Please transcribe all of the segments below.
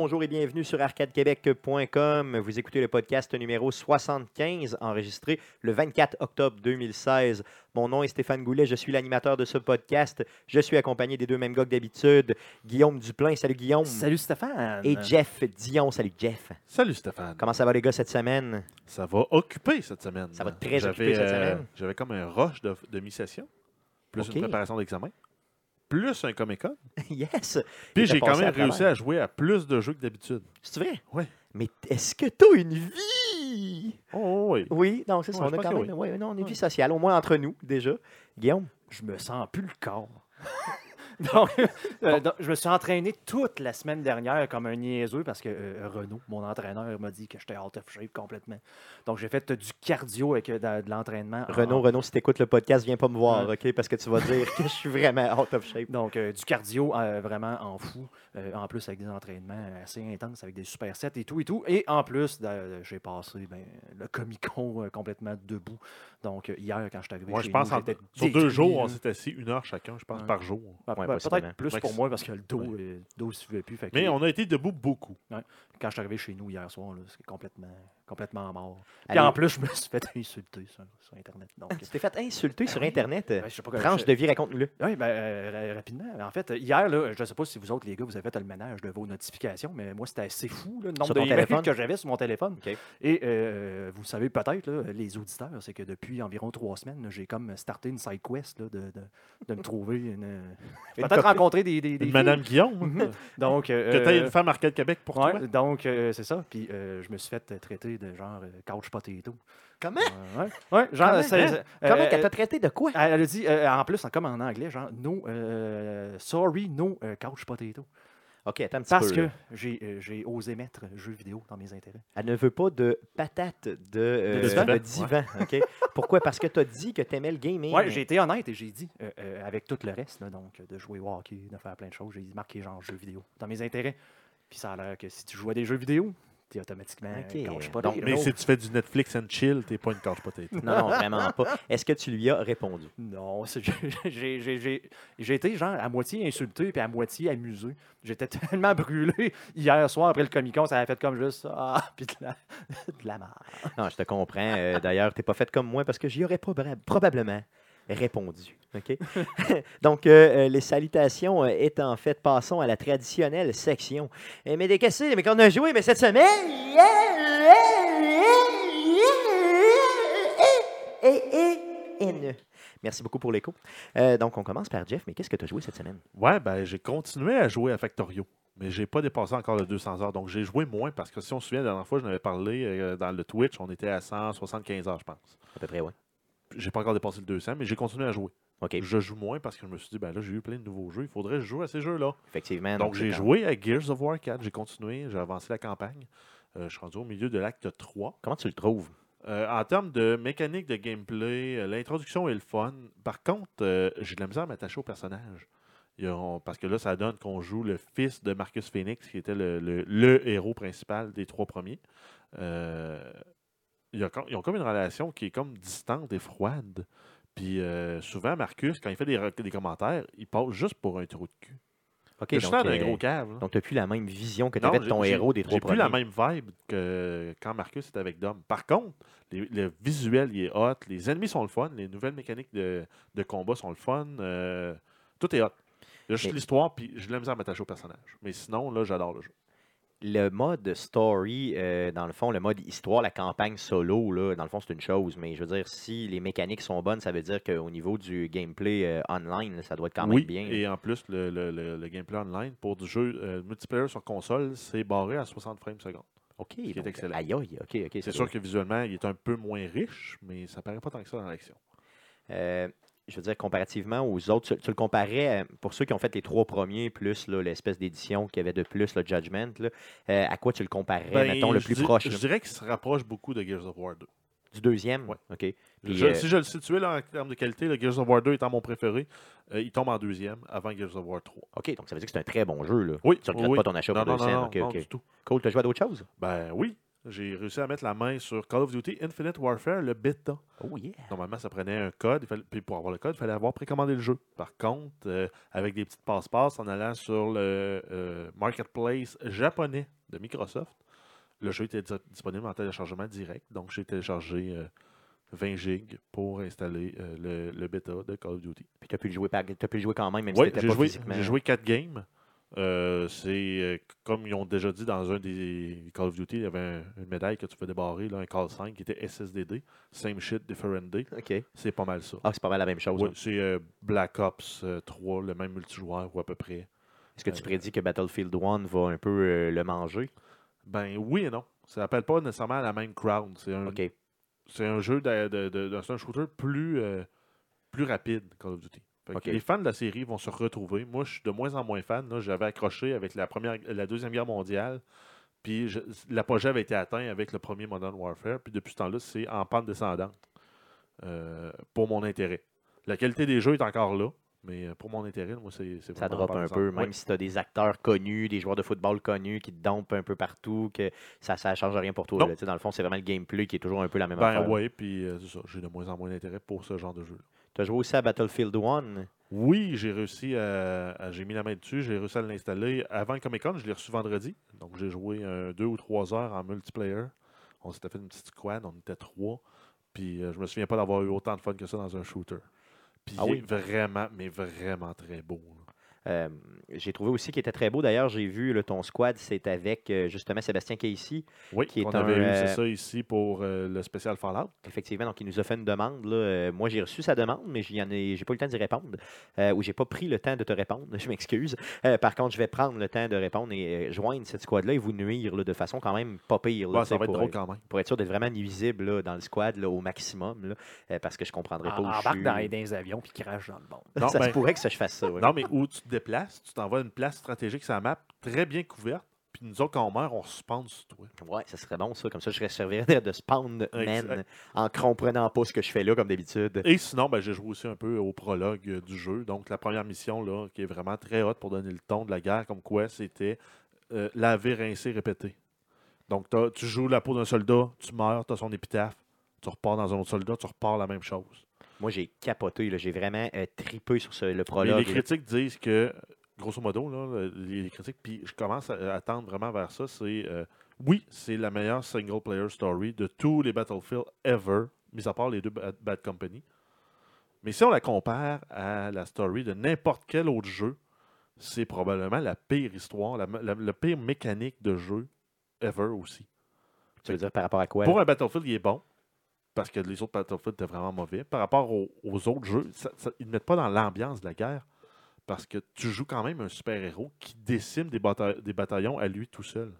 Bonjour et bienvenue sur arcadequebec.com. Vous écoutez le podcast numéro 75, enregistré le 24 octobre 2016. Mon nom est Stéphane Goulet, je suis l'animateur de ce podcast. Je suis accompagné des deux mêmes gars que d'habitude, Guillaume Duplain. Salut Guillaume. Salut Stéphane. Et Jeff Dion. Salut Jeff. Salut Stéphane. Comment ça va les gars cette semaine? Ça va occuper cette semaine. Ça va très occuper cette euh, semaine. J'avais comme un rush de, de mi-session, plus une préparation d'examen, plus un Comic-Con. yes. Puis j'ai t'as quand même à réussi à jouer à plus de jeux que d'habitude. C'est vrai? Ouais. Mais est-ce que tu as une vie? Oh oui. Oui, non, c'est ça. Ouais, on a quand même ouais, non, une Ouais. vie sociale, au moins entre nous, déjà. Guillaume? Je me sens plus le corps. donc, euh, donc, je me suis entraîné toute la semaine dernière comme un niaiseux parce que euh, Renaud, mon entraîneur, m'a dit que j'étais out of shape complètement. Donc, j'ai fait euh, du cardio avec de, de l'entraînement. en- Renaud, Renaud, si t'écoutes le podcast, viens pas me voir. OK? Parce que tu vas dire que je suis vraiment out of shape. Donc, euh, du cardio euh, vraiment en fou. euh, en plus, avec des entraînements assez intenses, avec des supersets et tout et tout. Et en plus, j'ai passé ben, le Comic-Con euh, complètement debout. Donc, hier, quand je suis arrivé Moi, chez je pense nous, en- sur deux jours, on s'est assis une heure chacun, je pense, Ouais. par jour. Ouais, ben. Peut-être plus Ouais, pour moi parce que le dos, Ouais. le dos ne suivait plus. Fait que- Mais on a été debout beaucoup. Quand je suis arrivé chez nous hier soir, c'est complètement, complètement mort. Puis Allez. en plus, je me suis fait insulter sur, sur Internet. Donc, Tu t'es fait insulter sur oui. Internet. ben, je sais pas comment- Tranche je- de vie, raconte-le. Oui, ben, euh, ra- rapidement. En fait, hier, là, je ne sais pas si vous autres, les gars, vous avez fait le ménage de vos notifications, mais moi, c'était assez fou, là, le nombre Sur de ton emails téléphone? que j'avais sur mon téléphone. Et euh, vous savez peut-être, les auditeurs, c'est que depuis environ trois semaines, j'ai comme starté une side quest là, de, de, de me trouver une. Peut-être rencontrer des. des. Madame Guillaume. Donc. euh, que tu une femme Arcade Québec pour ouais, toi. donc, euh, c'est ça. Puis euh, je me suis fait euh, traiter de genre euh, couch potato. Comment? Ouais, ouais, genre, Comment? c'est- Hein? c'est- Comment euh, qu'elle t'a traité de quoi? elle a dit, euh, en plus, comme en anglais, genre, no, euh, sorry, no euh, couch potato. OK, attends un petit Parce peu. que là. j'ai euh, j'ai osé mettre jeux vidéo dans mes intérêts. Elle ne veut pas de patate de, euh, De divan? de divan, OK? Pourquoi? Parce que tu as dit que tu aimais le gaming. Ouais, j'ai été honnête et j'ai dit, euh, euh, avec tout le reste, là, donc de jouer au hockey, de faire plein de choses, j'ai marqué genre jeux vidéo dans mes intérêts. Puis ça a l'air que si tu joues à des jeux vidéo, t'es automatiquement Donc. Mais si tu fais du Netflix and chill, t'es pas une couch potato. Non, non, vraiment pas. Est-ce que tu lui as répondu? Non, c'est- j'ai- j'ai j'ai- j'ai été genre à moitié insulté puis à moitié amusé. J'étais tellement brûlé hier soir après le Comic Con, ça a fait comme juste ah puis de la, de la merde. Non, je te comprends. Euh, D'ailleurs, tu n'es pas fait comme moi parce que j'y aurais probablement répondu. Donc, euh, euh, les salutations euh, étant faites, passons à la traditionnelle section. Eh, mais des cassés, mais qu'on a joué, mais cette semaine. Merci beaucoup pour l'écho. Euh, donc, on commence par Jeff, mais qu'est-ce que tu as joué cette semaine? Ouais, ben j'ai continué à jouer à Factorio, mais j'ai pas dépassé encore le 200 heures. Donc j'ai joué moins parce que si on se souvient, la dernière fois, je n'avais parlé euh, dans le Twitch, on était à 175 heures, je pense. À peu près, oui. J'ai pas encore dépassé le 200, mais j'ai continué à jouer. Je joue moins parce que je me suis dit, ben là, j'ai eu plein de nouveaux jeux, il faudrait que je joue à ces jeux-là. effectivement. Donc j'ai joué à Gears of War 4, j'ai continué, j'ai avancé la campagne. Euh, je suis rendu au milieu de l'acte 3. Comment tu le trouves? Euh, en termes de mécanique de gameplay, euh, l'introduction est le fun. Par contre, euh, j'ai de la misère à m'attacher au personnage. Parce que là, ça donne qu'on joue le fils de Marcus Phoenix, qui était le, le- le héros principal des trois premiers. Euh, il y a com- ils ont comme une relation qui est comme distante et froide. Puis euh, souvent, Marcus, quand il fait des, re- des commentaires, il passe juste pour un trou de cul. OK, juste donc, d'un euh, gros cave. là. donc tu n'as plus la même vision que tu avais de ton héros des trois J'ai plus premiers. la même vibe que quand Marcus était avec Dom. Par contre, les- le visuel il est hot, les ennemis sont le fun, les nouvelles mécaniques de, de combat sont le fun, euh, tout est hot. Juste l'histoire, puis j'ai de la misère à m'attacher au personnage. Mais sinon, là, j'adore le jeu. Le mode story, euh, dans le fond, le mode histoire, la campagne solo, là, dans le fond, c'est une chose. Mais je veux dire, si les mécaniques sont bonnes, ça veut dire qu'au niveau du gameplay euh, online, ça doit être quand même oui, bien. et en plus, le, le- le- le gameplay online pour du jeu euh, multiplayer sur console, c'est barré à 60 frames secondes. OK, est donc, excellent. aïe, aïe, OK, OK. ça C'est sûr que visuellement, il est un peu moins riche, mais ça paraît pas tant que ça dans l'action. Je veux dire, comparativement aux autres, tu, tu le comparais, euh, pour ceux qui ont fait les trois premiers, plus l'espèce d'édition qu'il y avait de plus, le Judgment, là, euh, à quoi tu le comparais, Ben, mettons, le plus dis- proche Je là, dirais qu'il se rapproche beaucoup de Gears of War 2. du deuxième? Ouais. OK. Puis, Je- euh, Si je le situais là, en termes de qualité, le Gears of War 2 étant mon préféré, euh, il tombe en deuxième avant Gears of War 3. OK, donc ça veut dire que c'est un très bon jeu. Là. Oui, Tu regrettes oui. pas ton achat non, pour non, 200. non, OK, non, OK. du tout. Cool, tu as joué à d'autres choses? Ben oui. J'ai réussi à mettre la main sur Call of Duty Infinite Warfare, le bêta. Oh yeah. Normalement, ça prenait un code. fallait- puis pour avoir le code, il fallait avoir précommandé le jeu. Par contre, euh, avec des petites passe-passe, en allant sur le euh, marketplace japonais de Microsoft, le jeu était di- disponible en téléchargement direct. Donc, j'ai téléchargé euh, 20 gigs pour installer euh, le, le bêta de Call of Duty. Puis tu as pu le jouer, par- t'as pu le jouer quand même, même Oui, si pas joué, physiquement. j'ai joué 4 games. Euh, c'est euh, comme ils ont déjà dit dans un des Call of Duty, il y avait un- une médaille que tu peux débarrer, là, un Call 5 qui était SSDD. Same shit, different day. C'est pas mal ça. Ah, c'est pas mal la même chose. Hein. c'est euh, Black Ops euh, 3, le même multijoueur ou à peu près. Est-ce que tu prédis que Battlefield 1 va un peu le manger? Ben oui et non. Ça s'appelle pas nécessairement la même crowd. C'est un, c'est un jeu de, de- de- de- c'est un shooter plus, euh, plus rapide, Call of Duty. Les fans de la série vont se retrouver. Moi, je suis de moins en moins fan. là. J'avais accroché avec la, première, la Deuxième Guerre mondiale. Puis l'apogée avait été atteint avec le premier Modern Warfare. Puis depuis ce temps-là, c'est en pente descendante euh, pour mon intérêt. La qualité des jeux est encore là. Mais euh, pour mon intérêt, moi, c'est Ça vraiment en drop un peu, même Ouais. si tu as des acteurs connus, des joueurs de football connus qui te dompent un peu partout, que ça ne change rien pour toi. Là. Dans le fond, c'est vraiment le gameplay qui est toujours un peu la même Ben affaire. oui, puis euh, c'est ça. J'ai de moins en moins d'intérêt pour ce genre de jeu. Tu as joué aussi à Battlefield 1. Oui, j'ai réussi à, à- J'ai mis la main dessus, j'ai réussi à l'installer avant le Comic Con. Je l'ai reçu vendredi. Donc j'ai joué un, deux ou trois heures en multiplayer. On s'était fait une petite squad, on était trois. Puis euh, je me souviens pas d'avoir eu autant de fun que ça dans un shooter. Puis Ah oui? vraiment, mais vraiment très beau. Euh, j'ai trouvé aussi qu'il était très beau. D'ailleurs, j'ai vu là, ton squad, c'est avec euh, justement Sébastien Casey. Oui, Qui est on un, avait eu euh, c'est ça ici pour euh, le spécial Fallout. Effectivement, donc il nous a fait une demande. là. Moi, j'ai reçu sa demande, mais ai, j'ai pas eu le temps d'y répondre. Euh, ou j'ai pas pris le temps de te répondre. Je m'excuse. Euh, par contre, je vais prendre le temps de répondre et joindre cette squad-là et vous nuire là, de façon quand même pas pire. là, Ouais, ça va être pour, drôle être- quand même. pour être sûr d'être vraiment nuisible là, dans le squad là, au maximum. là, parce que je comprendrais pas où je suis. dans, dans les avions puis crache dans le monde. Non, ça se pourrait que ça, je fasse ça. ouais. Non, mais où tu te déplaces, tu t'envoies à une place stratégique sur la map, très bien couverte. Puis nous autres, quand on meurt, on se spawn sur toi. Ouais, ça serait bon ça. Comme ça, je servirais de spawn man en comprenant pas ce que je fais là, comme d'habitude. Et sinon, ben, j'ai joué aussi un peu au prologue euh, du jeu. Donc, la première mission, là, qui est vraiment très haute pour donner le ton de la guerre, comme quoi c'était euh, laver, rincer, répéter. Donc, tu joues la peau d'un soldat, tu meurs, tu as son épitaphe, tu repars dans un autre soldat, tu repars la même chose. Moi, j'ai capoté. J'ai vraiment euh, tripé sur ce- le Mais prologue. les critiques disent que, grosso modo, là, les, critiques, puis je commence à, à tendre vraiment vers ça, c'est euh, oui, c'est la meilleure single player story de tous les Battlefield ever, mis à part les deux Bad, Bad Company. Mais si on la compare à la story de n'importe quel autre jeu, c'est probablement la pire histoire, la, la- la pire mécanique de jeu ever aussi. Tu veux dire par rapport à quoi? Pour un Battlefield, il est bon. Parce que les autres Battlefield étaient vraiment mauvais. Par rapport aux, aux autres jeux, ça- ça- ils ne mettent pas dans l'ambiance de la guerre. Parce que tu joues quand même un super-héros qui décime des, bata- des bataillons à lui tout seul.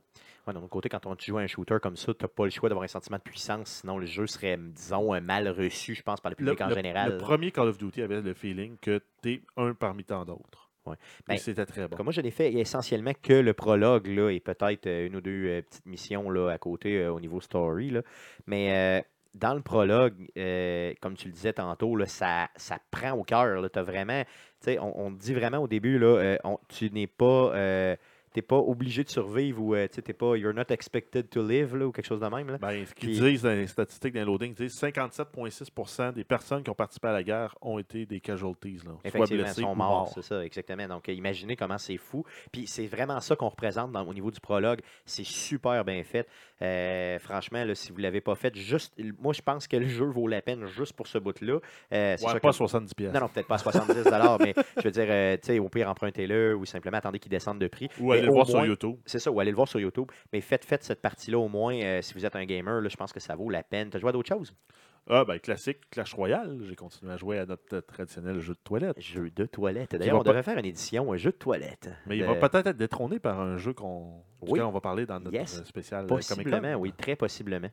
Ouais, d'un autre côté, quand on tu joues à un shooter comme ça, tu n'as pas le choix d'avoir un sentiment de puissance, sinon le jeu serait, disons, euh, mal reçu, je pense, par le Le, public en le- général. le premier Call of Duty avait le feeling que tu es un parmi tant d'autres. Ouais. Ben, c'était très bon. Comme moi, je n'ai fait essentiellement que le prologue là, et peut-être euh, une ou deux euh, petites missions là, à côté euh, au niveau story. là. Mais euh, dans le prologue, euh, comme tu le disais tantôt, là, ça, ça prend au cœur. Tu vraiment, tu sais, on, on dit vraiment au début, là, euh, on- tu n'es pas. euh, t'es pas obligé de survivre ou tu t'es pas you're not expected to live là, ou quelque chose de même. Là. Ben, ce qu'ils Puis- disent dans les statistiques d'un loading, ils disent 57,6% des personnes qui ont participé à la guerre ont été des casualties. Là, soit Effectivement, ils sont morts, morts. c'est ça, exactement. Donc, imaginez comment c'est fou. Puis, c'est vraiment ça qu'on représente dans- au niveau du prologue. C'est super bien fait. Euh, franchement, là, si vous ne l'avez pas fait, juste, moi, je pense que le jeu vaut la peine juste pour ce bout-là. Euh, c'est Ouais, sûr pas que- 70 pièces. Non, non, peut-être pas à 70 mais je veux dire, euh, tu sais, au pire, empruntez-le ou simplement attendez qu'il descende de prix. Ou aller le voir sur YouTube. C'est ça, ou allez le voir sur YouTube. Mais faites, faites cette partie-là au moins. euh, si vous êtes un gamer, là, je pense que ça vaut la peine. Tu as joué à d'autres choses? Ah, ben, classique, Clash Royale. J'ai continué à jouer à notre euh, traditionnel jeu de toilette. Jeu de toilette. D'ailleurs, on devrait faire une édition, un jeu de toilette. Mais il va peut-être être détrôné par un jeu qu'on Oui. on va parler dans notre Yes. euh, spécial euh, Possiblement, oui, très possiblement.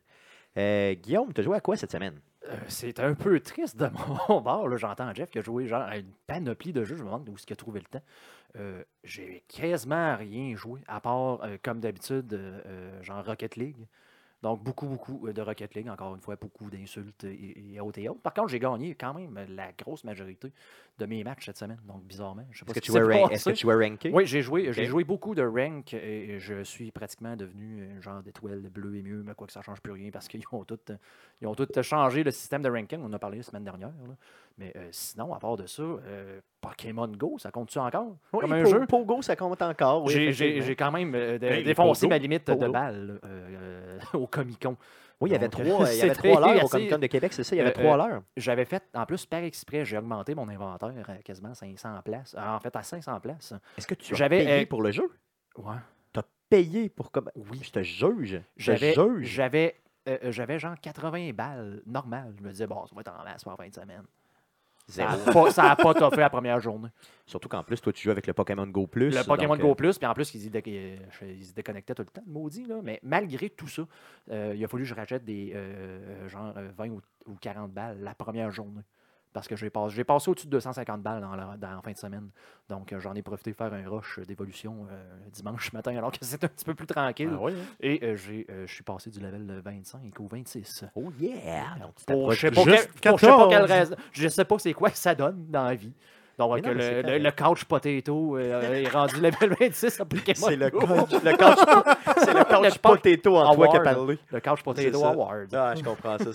Euh, Guillaume, tu as joué à quoi cette semaine? Euh, c'est un peu triste de mon bord. là. J'entends Jeff qui a joué genre à une panoplie de jeux. Je me demande où est-ce qu'il a trouvé le temps. Euh, J'ai quasiment rien joué, à part, euh, comme d'habitude, genre Rocket League. Donc, beaucoup, beaucoup euh, de Rocket League, encore une fois, beaucoup d'insultes et, et autres et autres. Par contre, j'ai gagné quand même la grosse majorité de mes matchs cette semaine. Donc, bizarrement, je sais pas Est-ce que, tu jouais ranké? Oui, j'ai joué, joué beaucoup de rank et je suis pratiquement devenu un genre d'étoile bleue et mieux, mais quoi que ça change plus rien parce qu'ils ont tout, ils ont tout changé le système de ranking. On en a parlé la semaine dernière. là. Mais euh, sinon, à part de ça, euh, Pokémon Go, ça compte-tu encore? Oui, comme un Po- jeu? Pogo, ça compte encore. Oui, J'ai- quand même euh, défoncé ma limite de Pogo. balles euh, au Comic Con. Oui, il y avait Donc, trois, il y avait trois heures au Comic Con de Québec, c'est ça? Il y avait Euh, trois heures. J'avais fait, en plus, par exprès, j'ai augmenté mon inventaire à quasiment 500 places. Euh, En fait, à 500 places. Est-ce que tu as payé euh, pour le jeu? Ouais. Tu as payé pour... comme Oui. Je te juge. Je te J'avais, juge. j'avais, euh, euh, j'avais genre 80 balles normales. Je me disais, bon, ça va être en masse pour la fin de semaine. Ça n'a pas, ça a pas toffé la première journée. Surtout qu'en plus, toi, tu joues avec le Pokémon Go Plus. Le Pokémon donc, Go euh, Plus, puis en plus, ils se, déconnectaient tout le temps, le maudit. Là. Mais malgré tout ça, euh, il a fallu que je rachète des euh, genre euh, 20 ou, ou 40 balles la première journée. Parce que j'ai passé, au-dessus de 250 balles dans la, dans la fin de semaine. Donc, euh, j'en ai profité pour faire un rush d'évolution euh, dimanche matin, alors que c'est un petit peu plus tranquille. Ah oui, hein? Et euh, j'ai, euh, je suis passé du level 25 au 26. Oh yeah! Donc, Pour, je sais je sais pas quelle 14. raison. Je sais pas c'est quoi que ça donne dans la vie. Donc, non, le, le, couch potato euh, est rendu level 26 à Pokémon C'est le Go. coach, le coach, c'est le coach Le potato en toi qui a parlé. Le couch potato award. Ah, je comprends ça.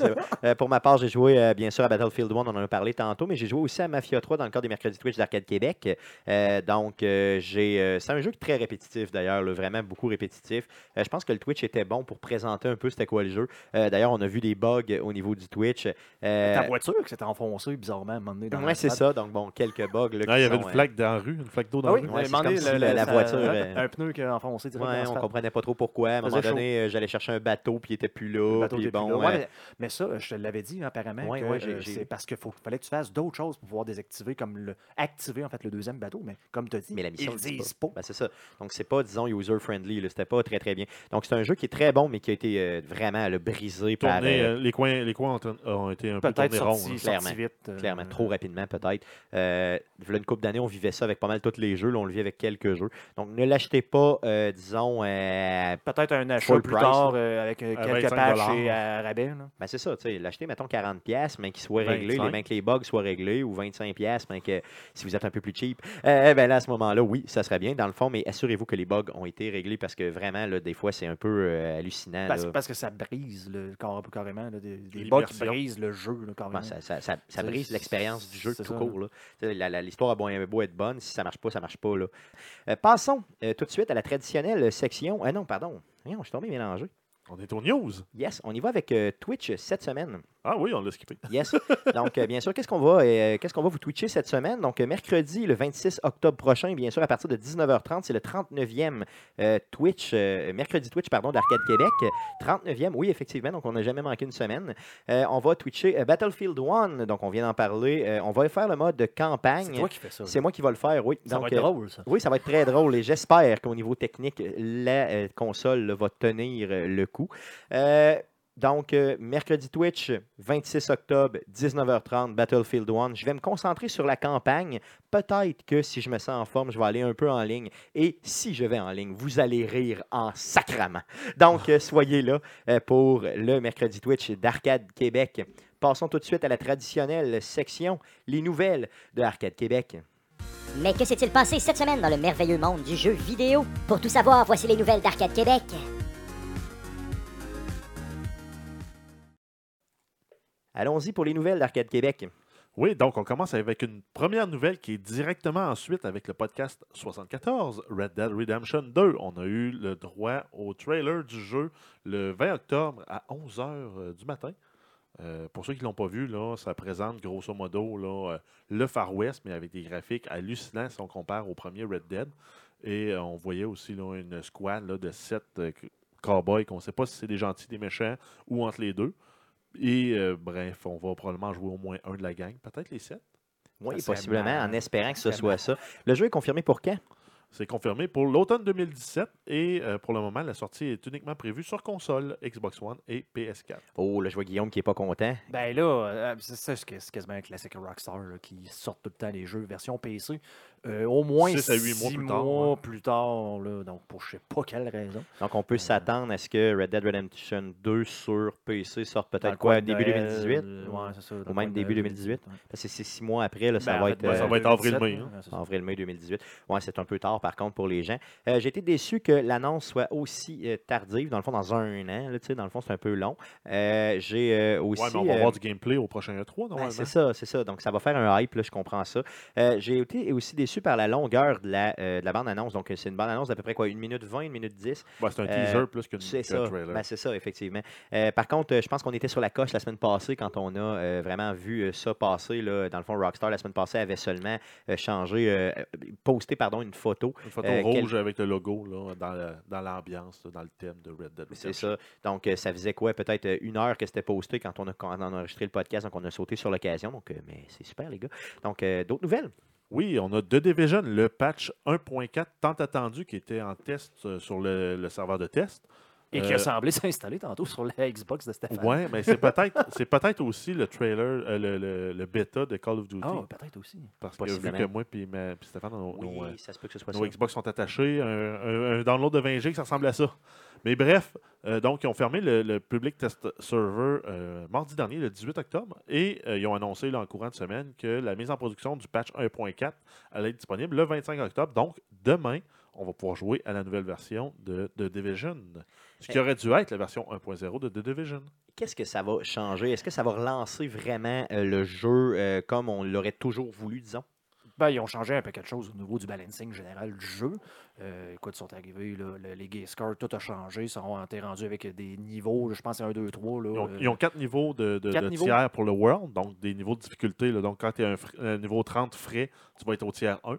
Euh, pour ma part, j'ai joué euh, bien sûr à Battlefield 1, on en a parlé tantôt, mais j'ai joué aussi à Mafia 3 dans le cadre des mercredis Twitch d'Arcade Québec. Euh, donc, j'ai, c'est un jeu très répétitif d'ailleurs, là, vraiment beaucoup répétitif. Je pense que le Twitch était bon pour présenter un peu c'était quoi le jeu. D'ailleurs, on a vu des bugs au niveau du Twitch. Ta voiture qui s'était enfoncée bizarrement à un moment donné dans ouais, c'est ça. Donc, bon, quelques Là, il y avait sont, une euh, flaque dans la rue, une flaque d'eau dans Ah la oui, rue. Ouais, donné, si le- la- voiture, un- euh, Un pneu qui a enfoncé directement Ouais, on stade. comprenait pas trop pourquoi. À un moment donné, euh, j'allais chercher un bateau, puis il était plus là. puis plus Ouais, mais, mais ça, je te l'avais dit, hein, apparemment, Ouais, que, ouais, j'ai- euh, j'ai- c'est parce qu'il fallait que tu fasses d'autres choses pour pouvoir désactiver, comme le, activer en fait le deuxième bateau. Mais comme tu as dit, Mais la mission ils le disent pas. pas. Ben, c'est ça. Donc, c'est pas, disons, user-friendly. C'était pas très, très bien. Donc, c'est un jeu qui est très bon, mais qui a été euh, vraiment brisé par. Les coins, les coins ont, été un peu tournés ronds. clairement. sorti vite. Clairement, trop rapidement peut-être. Euh, v'là une couple d'années, on vivait ça avec pas mal tous les jeux. Là, on le vit avec quelques jeux. Donc, ne l'achetez pas, euh, disons, euh, Peut-être un achat plus price, tard euh, avec euh, quelques 25 patchs et à rabais. là. Ben c'est ça, tu sais, l'acheter, mettons 40$, pièces mais qu'il soit réglé, les, 25. que les bugs soient réglés, ou 25$, pièces mais que si vous êtes un peu plus cheap, euh, ben là, à ce moment-là, oui, ça serait bien, dans le fond, mais assurez-vous que les bugs ont été réglés parce que vraiment, là, des fois, c'est un peu euh, hallucinant. Parce, là. parce que ça brise le, car- carrément, là, des, des bugs qui brisent le jeu. Là, carrément. Ben, ça, ça- ça- ça C'est- brise l'expérience du jeu tout ça, court. là. Tu L'histoire a beau, être bonne, si ça marche pas, ça marche pas. Là. Euh, passons euh, tout de suite à la traditionnelle section. Ah non, pardon. Voyons, je suis tombé mélangé. On est aux news. Yes, on y va avec euh, Twitch cette semaine. Ah oui, on l'a skippé. Yes. Donc, euh, bien sûr, qu'est-ce qu'on va, euh, qu'est-ce qu'on va vous twitcher cette semaine? Donc, mercredi, le 26 octobre prochain, bien sûr, à partir de 19h30, c'est le 39e euh, Twitch, euh, mercredi Twitch, pardon, d'Arcade Québec. 39e, oui, effectivement, donc on n'a jamais manqué une semaine. Euh, on va twitcher euh, Battlefield 1, donc on vient d'en parler. Euh, on va faire le mode de C'est campagne. toi qui fais ça. C'est moi qui va le faire, oui. Ça Donc, va être euh, drôle, ça. oui, ça va être très drôle et j'espère qu'au niveau technique, la euh, console là, va tenir le coup. Euh, donc, euh, mercredi Twitch, 26 octobre, 19h30, Battlefield 1. Je vais me concentrer sur la campagne. Peut-être que si je me sens en forme, je vais aller un peu en ligne. Et si je vais en ligne, vous allez rire en sacrament. Donc, euh, soyez là pour le mercredi Twitch d'Arcade Québec. Passons tout de suite à la traditionnelle section, les nouvelles de Arcade Québec. Mais que s'est-il passé cette semaine dans le merveilleux monde du jeu vidéo? Pour tout savoir, voici les nouvelles d'Arcade Québec. Allons-y pour les nouvelles d'Arcade Québec. Oui, donc on commence avec une première nouvelle qui est directement ensuite avec le podcast 74, Red Dead Redemption 2. On a eu le droit au trailer du jeu le 20 octobre à 11h du matin. Euh, pour ceux qui ne l'ont pas vu, là, ça présente grosso modo euh, le Far West, mais avec des graphiques hallucinants si on compare au premier Red Dead. Et euh, on voyait aussi là, une squad de sept euh, cowboys qu'on ne sait pas si c'est des gentils, des méchants ou entre les deux. Et euh, bref, on va probablement jouer au moins un de la gang, peut-être les sept. Oui, possiblement, en espérant que ce soit ça. Le jeu est confirmé pour quand? C'est confirmé pour l'automne 2017 et euh, pour le moment, la sortie est uniquement prévue sur console, Xbox One et PS4. Oh, là, je vois Guillaume qui n'est pas content. Ben là, euh, c'est ça, c'est c'est quasiment un classique Rockstar là, qui sort tout le temps les jeux version PC. Euh, au moins Six à huit mois six plus tard, mois ouais. plus tard, là, donc pour je sais pas quelle raison. Donc, on peut s'attendre à ce que Red Dead Redemption 2 sur PC sorte peut-être quoi, début Noël, 2018? euh, ouais, c'est ça, Ou même début Noël 2018? ouais. Parce que c'est six mois après, là, ça Ben, en va fait, être ben, ça va être avril-mai, 2017, hein. avril-mai 2018. Ouais, c'est un peu tard par contre pour les gens. Euh, J'ai été déçu que l'annonce soit aussi euh, tardive, dans le fond, dans un an. Là, tu sais, dans le fond, c'est un peu long. Euh, J'ai aussi. Ouais, mais on va avoir du gameplay au prochain E3, Ben, normalement. c'est ça, c'est ça. Donc, ça va faire un hype, là, je comprends ça. J'ai été aussi déçu par la longueur de la, de la bande-annonce. Donc, c'est une bande-annonce d'à peu près quoi, 1 minute 20, 1 minute 10. Ouais, c'est un teaser plus qu'une- C'est ça. trailer. Ben, c'est ça, effectivement. Par contre, je pense qu'on était sur la coche la semaine passée quand on a vraiment vu ça passer. Là. Dans le fond, Rockstar, la semaine passée, avait seulement changé, posté pardon, une photo. Une photo Euh, quel- rouge avec le logo là, dans la- dans l'ambiance, dans le thème de Red Dead C'est ça. Donc, euh, ça faisait quoi? Peut-être euh, une heure que c'était posté quand on, a, quand on a enregistré le podcast. Donc, on a sauté sur l'occasion. Donc, mais c'est super, les gars. Donc, d'autres nouvelles? Oui, on a The Division, le patch 1.4 tant attendu qui était en test sur le, le serveur de test. Et qui Euh, a semblé s'installer tantôt sur la Xbox de Stéphane. Ouais, mais c'est peut-être c'est peut-être aussi le trailer, euh, le, le- le bêta de Call of Duty. Ah, peut-être aussi. parce que vu que moi et Stéphane, nos, Oui, euh, ça se peut que ce soit nos ça. Xbox sont attachés, un, un- un download de 20 G, ça ressemble à ça. Mais bref, euh, donc ils ont fermé le, le Public Test Server euh, mardi dernier, le 18 octobre, et euh, ils ont annoncé là, en courant de semaine que la mise en production du patch 1.4 allait être disponible le 25 octobre. Donc demain, on va pouvoir jouer à la nouvelle version de, de Division. Ce qui Eh. aurait dû être la version 1.0 de The Division. Qu'est-ce que ça va changer? Est-ce que ça va relancer vraiment euh, le jeu euh, comme on l'aurait toujours voulu, disons? Ben, ils ont changé un peu quelque chose au niveau du balancing général du jeu. Euh, écoute, ils sont arrivés, là, le- les gay scores, tout a changé. Ils sont été rendus avec des niveaux, je pense c'est 1, 2, 3. Là, Ils ont, euh, ils ont quatre niveaux de, de- quatre de niveaux. tiers pour le World, donc des niveaux de difficulté. là. Donc, quand tu es un, un niveau 30 frais, tu vas être au tiers 1.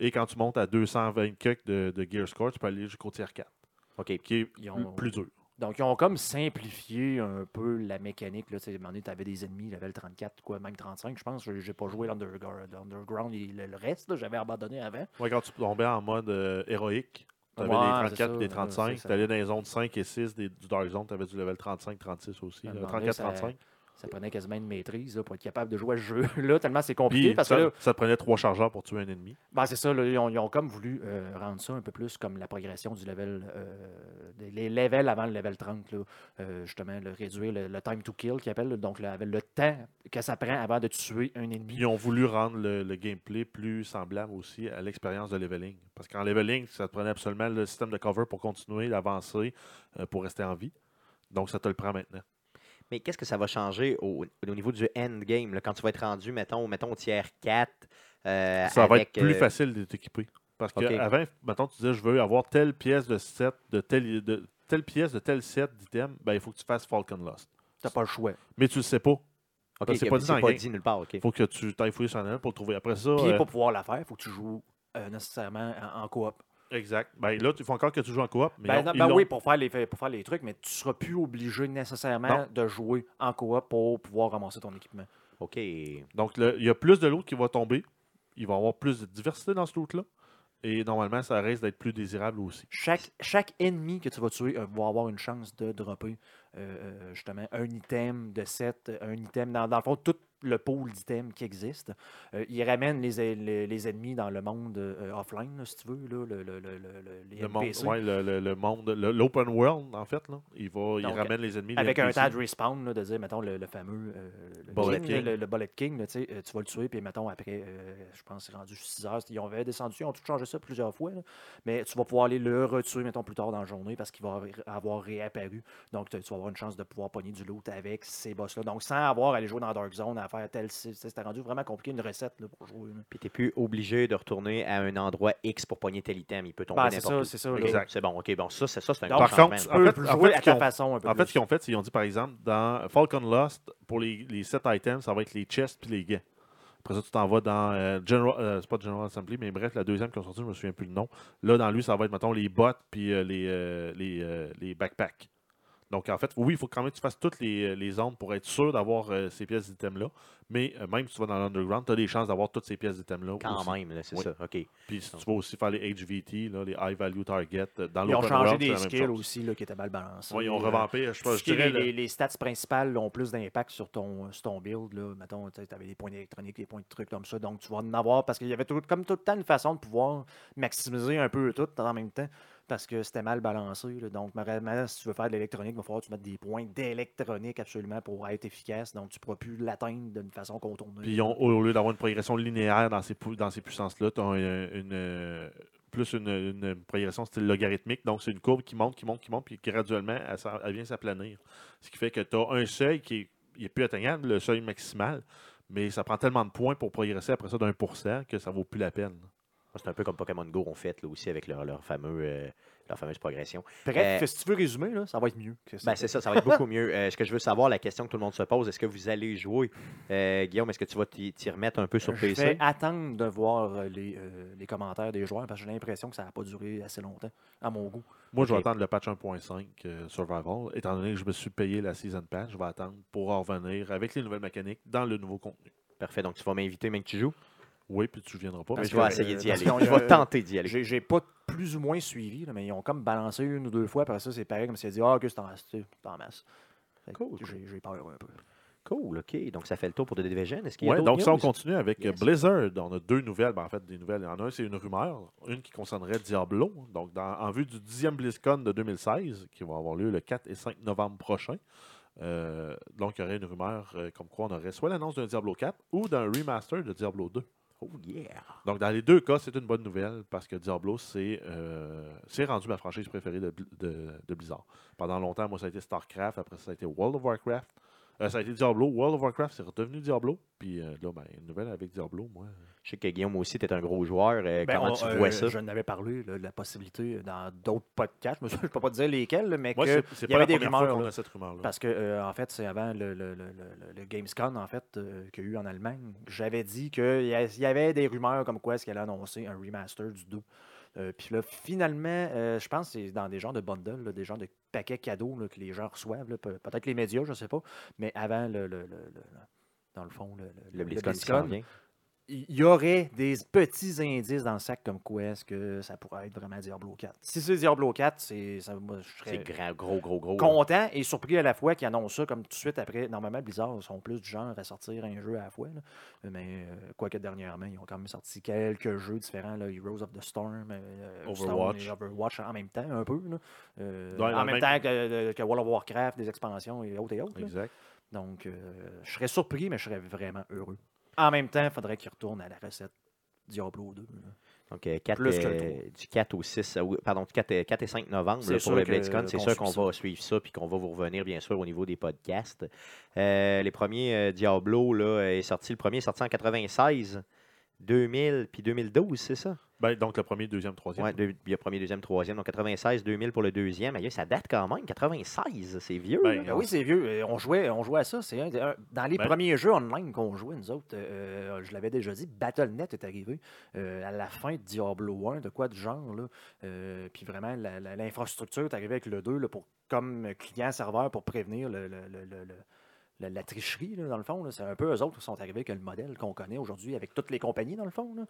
Et quand tu montes à 220 quelques de, de Gear Score, tu peux aller jusqu'au tiers 4, OK. qui est Ils ont- plus dur. Donc, ils ont comme simplifié un peu la mécanique. Là. Tu sais, À un moment donné, tu avais des ennemis level 34, quoi, même 35, je pense. Je n'ai pas joué l'Underground, et le, le reste. J'avais abandonné avant. Ouais, quand tu tombais en mode euh, héroïque, tu avais Ouais, des c'est 34 ça, et des ouais, 35. c'est ça. Tu allais dans les zones 5 et 6 des- du Dark Zone, tu avais du level 35, 36 aussi. À un là, moment donné, ça- 34-35. Ça prenait quasiment une maîtrise là, pour être capable de jouer à ce jeu-là, tellement c'est compliqué. Puis, parce ça, que là, ça te prenait trois chargeurs pour tuer un ennemi. Ben, c'est ça, là, ils, ont, ils ont comme voulu euh, rendre ça un peu plus comme la progression du level, euh, les levels avant le level 30, là, Euh, justement, le réduire le, le time to kill qu'ils appellent, donc le, le temps que ça prend avant de tuer un ennemi. Ils ont voulu rendre le, le gameplay plus semblable aussi à l'expérience de leveling. Parce qu'en leveling, ça te prenait absolument le système de cover pour continuer d'avancer, pour rester en vie. Donc, ça te le prend maintenant. Mais qu'est-ce que ça va changer au, au niveau du endgame, là, quand tu vas être rendu, mettons, mettons au tiers 4? euh, ça va être plus euh, facile d'être équipé. Parce Ok. qu'avant, mettons, tu disais, je veux avoir telle pièce de set, de telle, de, telle pièce de tel set d'items, ben, il faut que tu fasses Falcon Lost. T'as pas le choix. Mais tu le sais pas. OK, c'est c'est pas dit dans pas dit nulle part. Il faut que tu t'ailles fouiller sur Internet pour le trouver. Après ça, Puis euh, pour pouvoir la faire, il faut que tu joues euh, nécessairement en, en coop. Exact. Ben, là, il faut encore que tu joues en coop. Mais Ben, non, ben oui, pour faire, les, pour faire les trucs, mais tu seras plus obligé nécessairement Non. de jouer en coop pour pouvoir ramasser ton équipement. OK. Donc, il y a plus de loot qui va tomber. Il va y avoir plus de diversité dans ce loot-là. Et normalement, ça risque d'être plus désirable aussi. Chaque, chaque ennemi que tu vas tuer euh, va avoir une chance de dropper euh, euh, justement un item de set, un item, dans, dans le fond, tout le pool d'items qui existe. Euh, il ramène les, les, les ennemis dans le monde euh, offline, là, si tu veux, là, le, le, le, le- le- les Le monde, ouais, le, le- le monde, l'open world, en fait, là, il, va, il Donc, ramène les ennemis. les Avec un tas de respawn, là, de dire, mettons, le, le fameux euh, le, Bullet King, King. Le, le Bullet King, là, tu euh, vas le tuer, puis mettons, après, euh, je pense que c'est rendu 6 heures, ils ont descendu, ils ont tout changé ça plusieurs fois, mais tu vas pouvoir aller le retuer, mettons, plus tard dans la journée, parce qu'il va avoir- réapparu. Donc, tu tu vas avoir une chance de pouvoir pogner du loot avec ces boss-là. Donc, sans avoir à aller jouer dans Dark Zone, à faire tel... c'est- C'était rendu vraiment compliqué, une recette, là, pour jouer. là. Puis t'es plus obligé de retourner à un endroit X pour pogner tel item. Il peut tomber Ben, c'est n'importe ça, où. c'est ça. Là. Exact. C'est bon, OK. Bon, ça, c'est ça, c'est un Donc, Par contre. Tu en peux fait- jouer en fait, à ce qu'ils ta ont- façon un peu En fait, ce qu'ils ont fait, c'est qu'ils ont dit, par exemple, dans Falcon Lost, pour les, les 7 items, ça va être les chests puis les gants. Après ça, tu t'en vas dans euh, General, euh, c'est pas General Assembly, mais bref, la deuxième qui est sortie, je me souviens plus le nom. Là, dans lui, ça va être, mettons, les bottes puis euh, les, euh, les, euh, les backpacks. Donc, en fait, oui, il faut quand même que tu fasses toutes les, les zones pour être sûr d'avoir euh, ces pièces d'items-là. Mais euh, même si tu vas dans l'underground, tu as des chances d'avoir toutes ces pièces d'items-là. Quand aussi. même, c'est Oui. ça. OK. Puis si tu vas aussi faire les HVT, là, les High Value Target, euh, dans Ils ont changé des skills aussi là, qui étaient mal balancés. Ouais, ils ont Euh, revampé, je, est dirais, les, le- les- les stats principales ont plus d'impact sur ton, sur ton build. Là. Mettons, tu avais des points électroniques, des points de trucs comme ça. Donc, tu vas en avoir parce qu'il y avait tout, comme tout le temps une façon de pouvoir maximiser un peu tout en même temps parce que c'était mal balancé. là. Donc, si tu veux faire de l'électronique, il va falloir que tu mettes des points d'électronique absolument pour être efficace. Donc, tu ne pourras plus l'atteindre d'une façon contournée. Puis au lieu d'avoir une progression linéaire dans ces, dans ces puissances-là, tu as une, euh, plus une, progression style logarithmique. Donc, c'est une courbe qui monte, qui monte, qui monte, puis graduellement, elle, vient s'aplanir. Ce qui fait que tu as un seuil qui est, il est plus atteignable, le seuil maximal, mais ça prend tellement de points pour progresser après ça d'un pour cent que ça vaut plus la peine. C'est un peu comme Pokémon Go ont fait là, aussi avec leur, leur, fameux, euh, leur fameuse progression. Bref, Euh, si tu veux résumer, là, ça va être mieux. Que Ben, c'est ça, ça va être beaucoup mieux. Euh, ce que je veux savoir, la question que tout le monde se pose, est-ce que vous allez jouer? Euh, Guillaume, est-ce que tu vas t'y remettre un peu sur Je PC? vais attendre de voir les, euh, les commentaires des joueurs parce que j'ai l'impression que ça n'a pas duré assez longtemps, à mon goût. Moi, je vais attendre le patch 1.5 euh, Survival. Étant donné que je me suis payé la Season Pass, je vais attendre pour en revenir avec les nouvelles mécaniques dans le nouveau contenu. Parfait, donc tu vas m'inviter même que tu joues? Oui, puis tu ne viendras pas. Mais je vais essayer d'y aller. ont- Je vais tenter d'y aller. J'ai pas plus ou moins suivi, là, mais ils ont comme balancé une ou deux fois. Après ça, c'est pareil, comme s'ils dit Ah, que c'est en, masse. Cool. J'ai peur un peu. Cool, OK. Donc ça fait le tour pour The Division. Est-ce qu'il y a Ouais, donc ça, on continue avec Yes. Blizzard. On a deux nouvelles. Ben, en fait, des nouvelles. Il y en a un, c'est une rumeur. Une qui concernerait Diablo. Donc, dans- en vue du 10e BlizzCon de 2016, qui va avoir lieu le 4 et 5 novembre prochain. euh, donc, il y aurait une rumeur euh, comme quoi on aurait soit l'annonce d'un Diablo 4 ou d'un remaster de Diablo 2. Oh yeah! Donc, dans les deux cas, c'est une bonne nouvelle parce que Diablo, c'est euh, rendu ma franchise préférée de- de Blizzard. Pendant longtemps, moi, ça a été StarCraft. Après, ça a été World of Warcraft. Euh, ça a été Diablo. World of Warcraft, c'est redevenu Diablo. Puis euh, là, ben, une nouvelle avec Diablo, moi. Je sais que Guillaume aussi, tu es un gros joueur. Euh, Ben, comment on- tu euh, vois ça? Je n'avais parlé là, de la possibilité dans d'autres podcasts. Je ne peux pas te dire lesquels, mais Moi, que c'est y pas la avait des fois rumeurs, qu'on là. a cette rumeur-là. Parce que, euh, en fait, c'est avant le, le, le, le- le Gamescom, en fait, euh, qu'il y a eu en Allemagne. J'avais dit qu'il y, a- il y avait des rumeurs comme quoi est-ce qu'elle allait annoncer un remaster du 2. Euh, Puis là, finalement, euh, je pense que c'est dans des genres de bundles, là, des genres de paquets cadeaux là, que les gens reçoivent. là, Peut-être les médias, je ne sais pas. Mais avant, le, le- le- le- dans le fond, Le le BlizzCon il y aurait des petits indices dans le sac comme quoi est-ce que ça pourrait être vraiment Diablo 4. Si c'est Diablo 4, c'est, ça, moi, je serais grand, gros, gros, gros. là. content et surpris à la fois qu'ils annoncent ça comme tout de suite après. Normalement, Blizzard sont plus du genre à sortir un jeu à la fois. là. Mais euh, quoique dernièrement, ils ont quand même sorti quelques jeux différents, là, Heroes of the Storm, euh, Overwatch. et Overwatch en même temps, un peu. là. Euh, Ouais, en même même- temps que, que World of Warcraft, des expansions et autres et autres. Exact. Donc, euh, je serais surpris, mais je serais vraiment heureux. En même temps, il faudrait qu'ils retournent à la recette Diablo 2. là. Donc, euh, quatre, Plus que le euh, du 4 au 6, euh, pardon, du 4, euh, 4 et 5 novembre C'est là, sûr pour le que- BlizzCon. C'est qu'on sûr suit qu'on ça. va suivre ça puis qu'on va vous revenir, bien sûr, au niveau des podcasts. Euh, les premiers euh, Diablo, là, est sorti, le premier est sorti en 96, 2000 puis 2012, c'est ça? Ben, donc, le premier, deuxième, troisième. Oui, il y a premier, deuxième, troisième. Donc 96, 2000 pour le deuxième. Aïe, ça date quand même. 96, c'est vieux. Ben, là. Oui, c'est vieux. Euh, On jouait, on jouait à ça. C'est un, un- dans les Ben- premiers jeux online qu'on jouait, nous autres, euh, je l'avais déjà dit, BattleNet est arrivé euh, à la fin de Diablo 1, de quoi du genre. Là. Euh, puis vraiment, la- la- l'infrastructure est arrivée avec le 2 là, pour, comme client-serveur pour prévenir le- le- le- le- le- la, la tricherie, là, dans le fond. là. C'est un peu eux autres qui sont arrivés avec le modèle qu'on connaît aujourd'hui avec toutes les compagnies, dans le fond. là.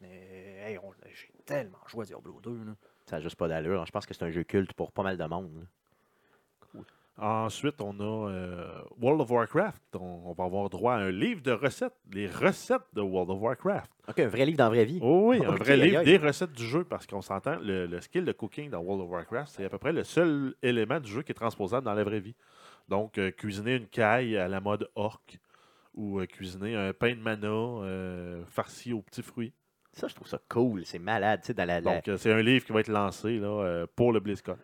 Mais hey, on- j'ai tellement joué à Diablo 2. là. Ça n'a juste pas d'allure. Je pense que c'est un jeu culte pour pas mal de monde. là. Ensuite, on a euh, World of Warcraft. On, on va avoir droit à un livre de recettes. Les recettes de World of Warcraft. OK, un vrai livre dans la vraie vie. Oh oui, un vrai livre des recettes du jeu parce qu'on s'entend, le, le skill de cooking dans World of Warcraft, c'est à peu près le seul élément du jeu qui est transposable dans la vraie vie. Donc, euh, cuisiner une caille à la mode orc ou euh, cuisiner un pain de mana euh, farci aux petits fruits. Ça, je trouve ça cool. C'est malade. tu sais, Dans la, la- Donc, euh, c'est un livre qui va être lancé là, euh, pour le BlizzCon.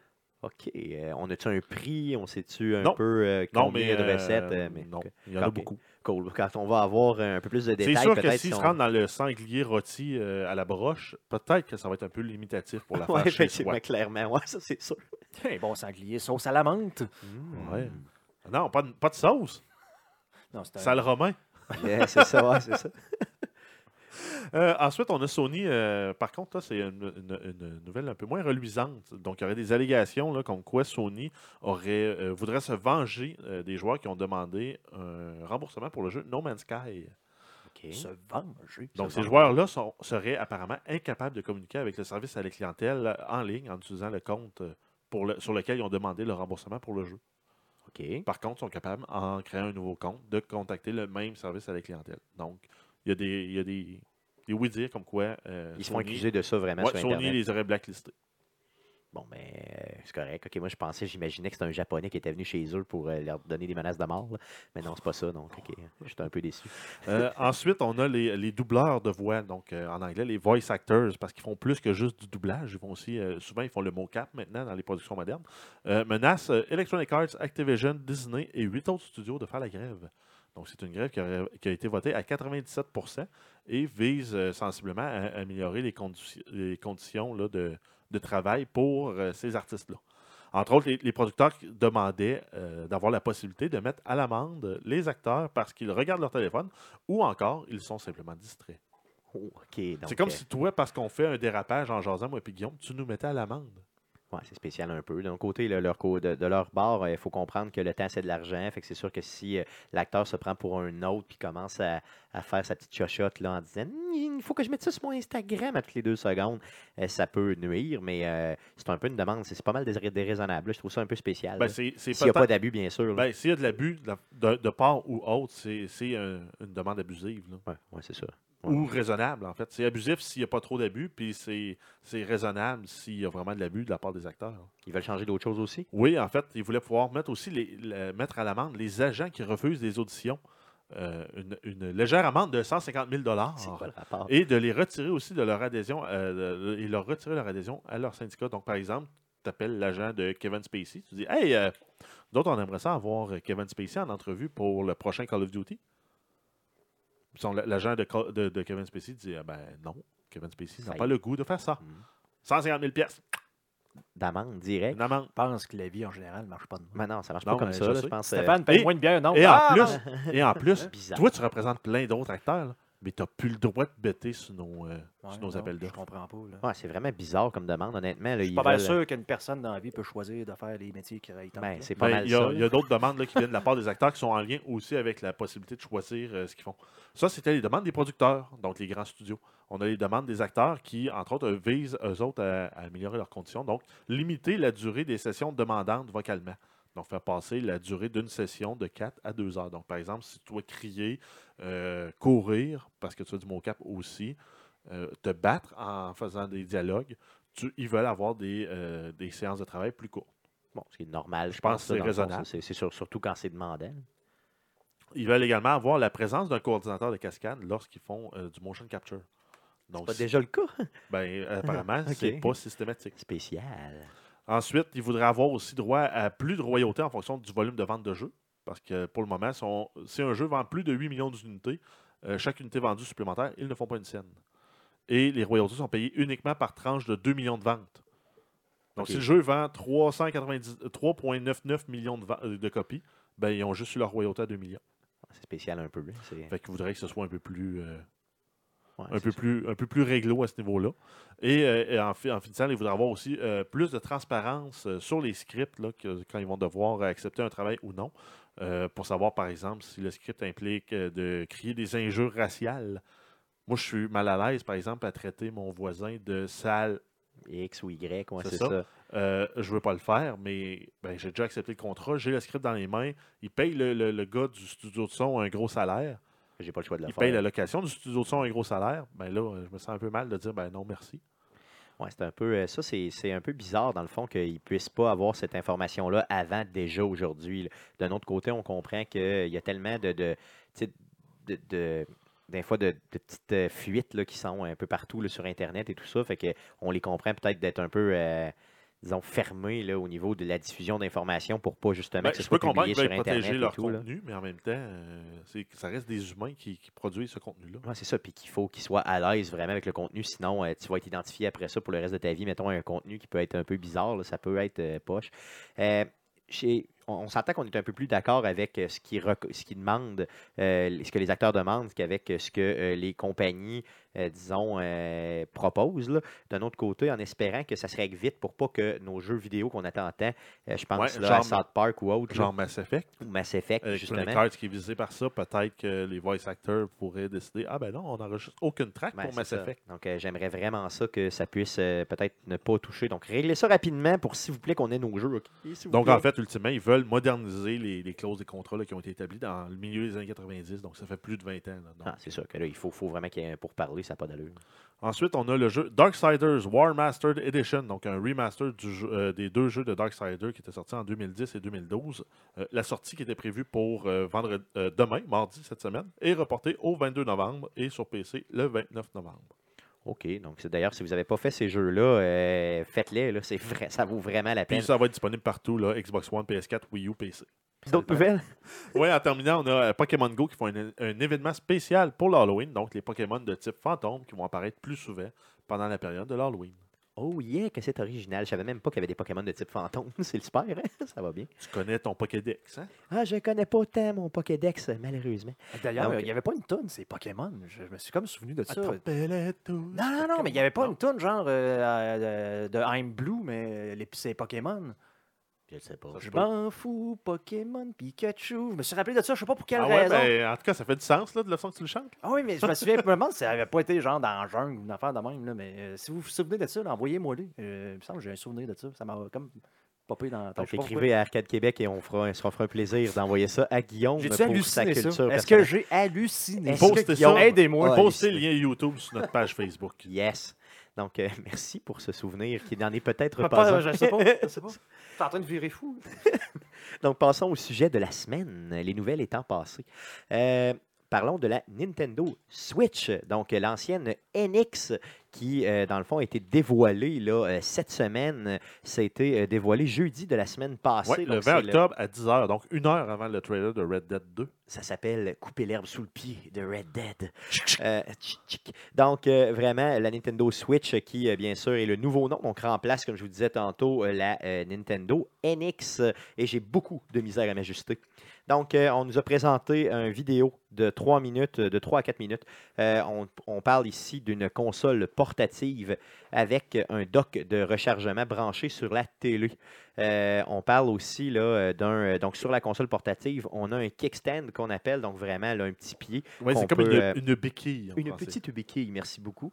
OK. euh, on a-tu un prix? On sait-tu un Non. peu euh, Non, combien mais de euh, recettes? euh, mais- non, il y en a beaucoup. Cool. Quand on va avoir un peu plus de C'est détails, sûr que s'ils si se on- rendent dans le sanglier rôti euh, à la broche, peut-être que ça va être un peu limitatif pour la faire Ouais, chez effectivement, soi. clairement. Ouais, ça, c'est sûr. Un bon sanglier, sauce à la menthe. Ouais. Non, pas de, pas de sauce. Non, c'est un- Sale romain. Yeah, c'est ça, ouais, c'est ça. Euh, ensuite, on a Sony. euh, par contre, là, c'est une, une- une nouvelle un peu moins reluisante. Donc, il y aurait des allégations là, comme quoi Sony aurait, euh, voudrait se venger euh, des joueurs qui ont demandé un remboursement pour le jeu No Man's Sky. Se venger. Donc, se ces joueurs-là seraient apparemment incapables de communiquer avec le service à la clientèle en ligne en utilisant le compte pour le- sur lequel ils ont demandé le remboursement pour le jeu. OK. Par contre, ils sont capables, en créant un nouveau compte, de contacter le même service à la clientèle. Donc, il y a des, il y a des, des oui-dire comme quoi. euh, Ils se font accuser de ça vraiment Ouais, sur Sony Internet. les aurait blacklistés. Bon, ben, euh, c'est correct. OK, moi, je pensais, j'imaginais que c'était un Japonais qui était venu chez eux pour euh, leur donner des menaces de mort. là. Mais non, c'est pas ça. Donc, OK, j'étais un peu déçu. Euh, ensuite, on a les, les doubleurs de voix, donc en anglais, les voice actors, parce qu'ils font plus que juste du doublage. Ils font aussi, souvent, ils font le mocap maintenant dans les productions modernes. Menacent euh, Electronic Arts, Activision, Disney et huit autres studios de faire la grève. Donc, c'est une grève qui, a été votée à 97% et vise euh, sensiblement à améliorer les, condi- les conditions là, de, de travail pour euh, ces artistes-là. Entre autres, les, les producteurs demandaient euh, d'avoir la possibilité de mettre à l'amende les acteurs parce qu'ils regardent leur téléphone ou encore ils sont simplement distraits. Oh, C'est comme si toi, parce qu'on fait un dérapage en jasant, moi et Guillaume, tu nous mettais à l'amende. Ouais, c'est spécial un peu. D'un côté, là, leur, de, de leur bord, il faut comprendre que le temps, c'est de l'argent. Fait que c'est sûr que si euh, l'acteur se prend pour un autre puis commence à, à faire sa petite chochotte là, en disant il faut que je mette ça sur mon Instagram à toutes les deux secondes, euh, ça peut nuire, mais euh, c'est un peu une demande. C'est pas mal déraisonnable. là. Je trouve ça un peu spécial. Ben, S'il n'y a pas d'abus, bien sûr. ben, S'il y a de l'abus de, de- part ou autre, c'est c'est un- une demande abusive. Ouais, ouais, c'est ça. Ou raisonnable, en fait. C'est abusif s'il n'y a pas trop d'abus, puis c'est raisonnable s'il y a vraiment de l'abus de la part des acteurs. Ils veulent changer d'autres choses aussi? Oui, en fait, ils voulaient pouvoir mettre aussi les, le- mettre à l'amende les agents qui refusent des auditions. Euh, une, une légère amende de 150 000 C'est quoi le rapport? et de les retirer aussi de leur adhésion euh, de- et leur retirer leur adhésion à leur syndicat. Donc, par exemple, tu appelles l'agent de Kevin Spacey, tu dis Hey, euh, d'autres, on aimerait ça avoir Kevin Spacey en entrevue pour le prochain Call of Duty. L'agent de, de- de Kevin Spacey dit Ah Ben non, Kevin Spacey n'a pas le goût de faire ça. Mhm. 150 000 pièces, D'amende amende. Je pense que la vie en général ne marche pas de même. Mais non, ça marche Non, pas comme ça. je pense. euh, Stéphane, et- paye-moi une bière, non? Et Ah, en plus, non. et en plus, toi, tu représentes plein d'autres acteurs, là, mais tu n'as plus le droit de bêter sur nos, euh, Ouais, sur nos non, appels Je d'offres. comprends pas. Là. ouais, c'est vraiment bizarre comme demande, honnêtement. là, Je suis pas mal veulent- sûr qu'une personne dans la vie peut choisir de faire les métiers qu'il tente. Ben, c'est pas Ben, mal Il y a, ça. il y là. a d'autres demandes là, qui viennent de la part des acteurs qui sont en lien aussi avec la possibilité de choisir euh, ce qu'ils font. Ça, c'était les demandes des producteurs, donc les grands studios. On a les demandes des acteurs qui, entre autres, visent eux autres à, à améliorer leurs conditions. Donc, limiter la durée des sessions demandantes vocalement. Donc, faire passer la durée d'une session de 4 à 2 heures. Donc, par exemple, si tu dois crier, euh, courir, parce que tu as du mot-cap aussi, euh, te battre en faisant des dialogues, tu- ils veulent avoir des, euh, des séances de travail plus courtes. Bon, ce qui est normal, je Je pense que c'est raisonnable. C'est c'est sûr- surtout quand c'est demandant. Ils veulent également avoir la présence d'un coordinateur de cascade lorsqu'ils font du motion capture. C'est Donc, pas si- déjà le cas? ben, euh, apparemment, c'est Ok. pas systématique. Spécial. Ensuite, ils voudraient avoir aussi droit à plus de royauté en fonction du volume de vente de jeux. Parce que pour le moment, si un jeu vend plus de 8 millions d'unités, euh, chaque unité vendue supplémentaire, ils ne font pas une scène. Et les royautés sont payées uniquement par tranche de 2 millions de ventes. Donc, si le jeu vend 390 3,99 millions de, euh, de copies, ben, ils ont juste eu leur royauté à 2 millions. C'est spécial un peu. Fait qu'ils voudraient que ce soit un peu plus, euh, ouais, un, peu ça. plus, un peu plus réglo à ce niveau-là. Et, euh, en, en finissant, ils voudraient avoir aussi euh, plus de transparence euh, sur les scripts là, que- quand ils vont devoir accepter un travail ou non. euh, pour savoir, par exemple, si le script implique de crier des injures raciales. Moi, je suis mal à l'aise, par exemple, à traiter mon voisin de sale. X ou Y, ouais, C'est ça. ça. Je veux pas le faire, mais ben, j'ai déjà accepté le contrat. J'ai le script dans les mains. Il paye le, le- le gars du studio de son un gros salaire. J'ai pas le choix de le Il faire. paye la location du studio de son un gros salaire. Ben là, je me sens un peu mal de dire ben non, merci. Ouais, c'est un peu euh, ça, c'est un peu bizarre dans le fond qu'ils ne puissent pas avoir cette information-là avant déjà aujourd'hui. D'un autre côté, on comprend qu'il y a tellement de, de, de, de- des fois de, de petites euh, fuites là, qui sont un peu partout là, sur Internet et tout ça. Fait que on les comprend peut-être d'être un peu euh, disons fermés là, au niveau de la diffusion d'informations pour pas justement Ben, que ce je soit peux publié sur Internet protéger et leur tout. là. contenu, mais en même temps, euh, ça reste des humains qui, qui produisent ce contenu-là. Ouais, c'est ça, puis qu'il faut qu'ils soient à l'aise vraiment avec le contenu, sinon euh, tu vas être identifié après ça pour le reste de ta vie. Mettons un contenu qui peut être un peu bizarre, là, ça peut être euh, poche. Euh, chez- on, on s'entend qu'on est un peu plus d'accord avec euh, ce qu'ils demandent, euh, ce que les acteurs demandent, qu'avec euh, ce que euh, les compagnies, euh, disons, proposent. D'un autre côté, en espérant que ça se règle vite pour pas que nos jeux vidéo qu'on attend je pense Ouais, là, genre- à South Park ou autre, là, Genre Mass Effect. ou Mass Effect, justement. Arts qui est visé par ça, peut-être que les voice actors pourraient décider Ah ben non, on n'enregistre aucune track Ouais, pour Mass ça. Effect. Donc, j'aimerais vraiment ça que ça puisse peut-être ne pas toucher. Donc, réglez ça rapidement pour, s'il vous plaît, qu'on ait nos jeux. vous Donc plaît. en fait, ultimement, ils veulent moderniser les, les clauses des contrats là, qui ont été établies dans le milieu des années 90. Donc ça fait plus de 20 ans. Ah, c'est sûr que là, il faut, faut vraiment qu'il y ait un pour parler, ça n'a pas d'allure. Ensuite, on a le jeu Darksiders War Mastered Edition, donc un remaster du euh, des deux jeux de Darksiders qui étaient sortis en 2010 et 2012. Euh, la sortie qui était prévue pour euh, vendredi, euh, demain, mardi cette semaine, est reportée au 22 novembre et sur PC le 29 novembre. OK. Donc, c'est- d'ailleurs, si vous n'avez pas fait ces jeux-là, euh, faites-les. Là, c'est vrai, ça vaut vraiment la Puis peine. ça va être disponible partout, là, Xbox One, PS4, Wii U, PC. D'autres nouvelles? Oui, en terminant, on a euh, Pokémon Go qui font un, un événement spécial pour l'Halloween, donc les Pokémon de type fantôme qui vont apparaître plus souvent pendant la période de l'Halloween. Oh yeah, que c'est original. Je savais même pas qu'il y avait des Pokémon de type fantôme. C'est super, hein? Ça va bien. Tu connais ton Pokédex, hein? Ah, je connais pas tant mon Pokédex, malheureusement. D'ailleurs, Donc- il n'y avait pas une tonne, c'est Pokémon. Je, je me suis comme souvenu de ça. Attrapez-les tous. Non, non, non, mais il n'y avait pas Non. une tonne genre euh, euh, de I'm Blue, mais les c'est Pokémon. Je sais pas. Ça, Je m'en fous, Pokémon, Pikachu. Je me suis rappelé de ça, je sais pas pour quelle Ah ouais, raison. ben, en tout cas, ça fait du sens là, de la façon que tu le chantes. Ah oui, mais je me souviens, je me demande si ça n'avait pas été genre dans la jungle ou une affaire de même. Là, mais euh, si vous vous souvenez de ça, envoyez-moi-le. Euh, il me semble que j'ai un souvenir de ça. Ça m'a comme popé dans la tête. Donc, écrivez à Arcade Québec et on fera, ça fera un plaisir d'envoyer ça à Guillaume pour sa halluciné culture ça? Est-ce que j'ai halluciné? Postez ça. Aidez-moi. Postez le lien YouTube sur notre page Facebook. Yes. Donc, euh, merci pour ce souvenir qui n'en est peut-être Pas- pas, je sais pas. Je sais pas. T'es en train de virer fou. Donc, passons au sujet de la semaine, les nouvelles étant passées. Euh, parlons de la Nintendo Switch, donc l'ancienne NX qui, euh, dans le fond, a été dévoilée là, euh, cette semaine. Ça a été euh, dévoilé jeudi de la semaine passée. Ouais, le Donc, 20 c'est octobre à 10h, donc une heure avant le trailer de Red Dead 2. Ça s'appelle Couper l'herbe sous le pied de Red Dead. Euh, tchic, tchic. donc, vraiment, la Nintendo Switch qui, bien sûr, est le nouveau nom. Donc, remplace, comme je vous disais tantôt, la Nintendo NX. et j'ai beaucoup de misère à m'ajuster. Donc, euh, on nous a présenté une vidéo de 3 minutes, de 3 à 4 minutes. Euh, on, on parle ici d'une console portative avec un dock de rechargement branché sur la télé. Euh, on parle aussi là, d'un. Donc, sur la console portative, on a un kickstand qu'on appelle, donc vraiment là, un petit pied. Qu'on c'est comme peut, une, une béquille. Une français. petite béquille, merci beaucoup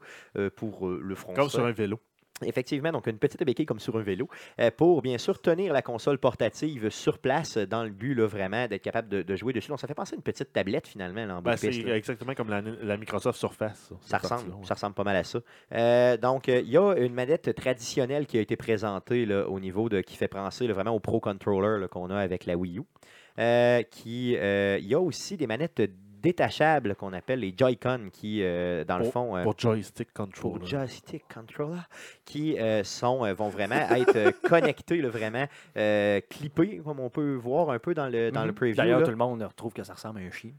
pour le front. Comme sur un vélo. Effectivement, donc une petite béquille comme sur un vélo euh, pour bien sûr tenir la console portative sur place dans le but là, vraiment d'être capable de, de jouer dessus. Donc ça fait penser à une petite tablette finalement là, en Ben, c'est exactement comme la, la Microsoft Surface. Ça ressemble, ça ressemble pas mal à ça. Euh, donc, euh, il y a une manette traditionnelle qui a été présentée là, au niveau de qui fait penser là, vraiment au Pro Controller qu'on a avec la Wii U. Euh, qui, euh, il y a aussi des manettes détachables qu'on appelle les Joy-Con qui, euh, dans le fond, euh, Pour joystick pour controller. joystick controller, qui euh, sont, euh, vont vraiment être connectés, là, vraiment clippés, comme on peut voir un peu dans le, dans le Mhm. preview. D'ailleurs, tout le monde retrouve que ça ressemble à un chien.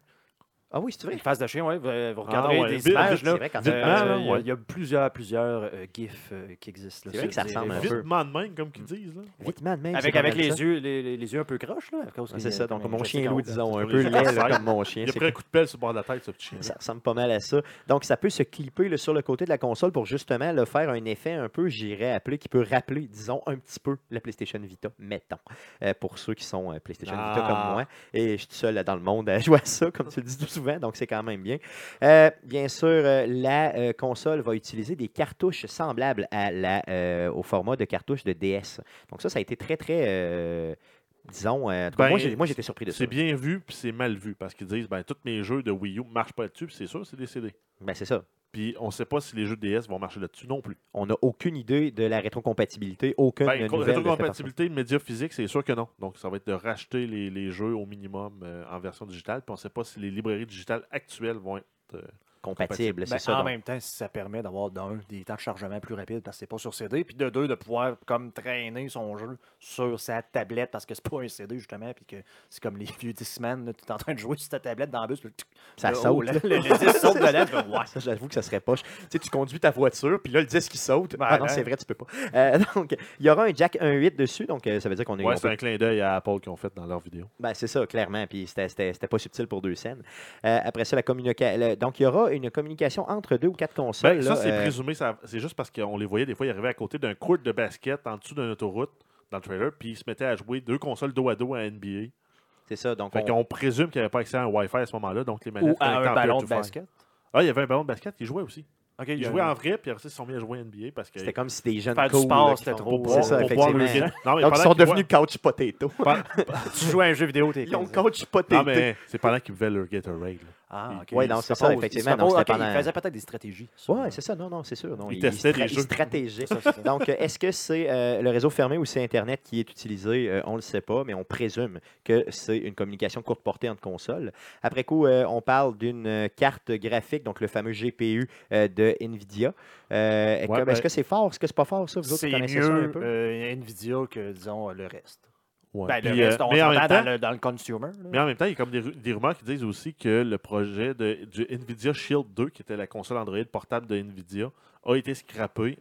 Ah oui, c'est vrai. Une face de chien, oui. Vous, vous regarderez ouais, des vite, images. C'est là. vrai, quand Euh, le il y a- ouais. il y, a plusieurs, plusieurs euh, GIFs euh, qui existent. C'est vrai que ça ressemble un peu. Vitement de même, comme qu'ils disent. Là. Vitement de même. Avec, avec les, ça. yeux, les, les- les yeux un peu croches, là. C'est ça, donc mon chien loup, disons, un peu laid comme mon chien. Il a c'est pris un coup de pelle sur le bord de la tête, ce petit chien. Ça ressemble pas mal à ça. Donc, ça peut se clipper sur le côté de la console pour justement là, faire un effet un peu, j'irais appeler, qui peut rappeler, disons, un petit peu la PlayStation Vita, mettons, euh, pour ceux qui sont euh, PlayStation Vita Ah. comme moi. Et je suis tout seul dans le monde à jouer à ça, comme tu le dis tout souvent, donc c'est quand même bien. Euh, bien sûr, euh, la euh, console va utiliser des cartouches semblables à la, au format de cartouche de DS. Donc ça, ça a été très, très... Disons, euh, Ben, moi j'étais surpris de ça. C'est bien vu, puis c'est mal vu, parce qu'ils disent, ben, tous mes jeux de Wii U ne marchent pas là-dessus, puis c'est sûr, c'est des CD. Ben, c'est ça. Puis on ne sait pas si les jeux DS vont marcher là-dessus non plus. On n'a aucune idée de la rétrocompatibilité, aucune Ben, rétrocompatibilité de médias physiques, c'est sûr que non. Donc, ça va être de racheter les, les jeux au minimum euh, en version digitale. Puis on ne sait pas si les librairies digitales actuelles vont être euh, compatible. Ben, C'est ça. en donc. même temps, ça permet d'avoir d'un des temps de chargement plus rapides parce que c'est pas sur CD, puis de deux de pouvoir comme traîner son jeu sur sa tablette parce que c'est pas un CD justement, puis que c'est comme les vieux Discman, tu es en train de jouer sur ta tablette dans le bus, puis le, Ça le- saute, le, là. le- le disque saute ouais. Ça, j'avoue que ça serait poche. Tu sais, tu conduis ta voiture, puis là, le disque, il saute. Ben, ah non, hein. c'est vrai, tu peux pas. Euh, donc, il y aura un jack 1.8 dessus, donc euh, ça veut dire qu'on est. Ouais, c'est peut- un clin d'œil à Apple qu'ils ont fait dans leur vidéo. Ben, c'est ça, clairement. Puis c'était- c'était c'était pas subtil pour deux scènes. Euh, après ça, la communication. Donc, il y aura une communication entre deux ou quatre consoles. Ben, ça, c'est euh, présumé. C'est juste parce qu'on les voyait des fois, ils arrivaient à côté d'un court de basket en dessous d'une autoroute dans le trailer, puis ils se mettaient à jouer deux consoles dos à dos à NBA. c'est ça. Donc, Fait on- qu'on présume qu'il n'y avait pas accès à un Wi-Fi à ce moment-là, donc les manettes Ou à un ballon de basket. Ah, il y avait un ballon de basket qui jouait aussi. Ok, Ils jouaient en vrai, puis après ça, ils se sont mis à jouer NBA parce que. c'était comme si des jeunes Faire du cool, sport, là, qui c'était trop pour- C'est ça, pour boire le. Non, mais Donc, ils pendant sont qu'ils devenus couch potato. voient- tu joues à un jeu vidéo, t'es Ils ont 15 ans. couch potato. Non, mais c'est pendant qu'ils buvaient leur Gatorade. là. Ah, ok. Ouais, non, c'est ça, effectivement. pendant- Il faisait peut-être des stratégies. Ouais, c'est ça. Non, non, c'est sûr. Non, Ils il- testaient des jeux. c'est ça. Donc, euh, est-ce que c'est euh, le réseau fermé ou c'est Internet qui est utilisé? Euh, on ne le sait pas, mais on présume que c'est une communication courte portée entre consoles. Après coup, euh, on parle d'une carte graphique, donc le fameux GPU euh, de NVIDIA. Euh, Ouais, comme- ben- Est-ce que c'est fort? Est-ce que c'est pas fort, ça? Vous autres, connaissez ça un mieux peu? euh, Nvidia que, disons, le reste. Ouais. Ben, Puis, le euh, reste, on mais en même dans, temps, le, dans le consumer. là. Mais en même temps, il y a comme des rumeurs qui disent aussi que le projet de, du Nvidia Shield 2, qui était la console Android portable de Nvidia, a été scrappé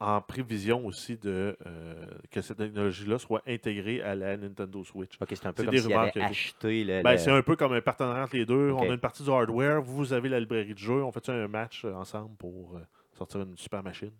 en prévision aussi de euh, que cette technologie-là soit intégrée à la Nintendo Switch. OK, c'est un peu comme avait acheté le... Ben, le- C'est un peu comme un partenariat entre les deux. On a une partie du hardware, vous avez la librairie de jeux, on fait un match euh, ensemble pour euh, sortir une super machine.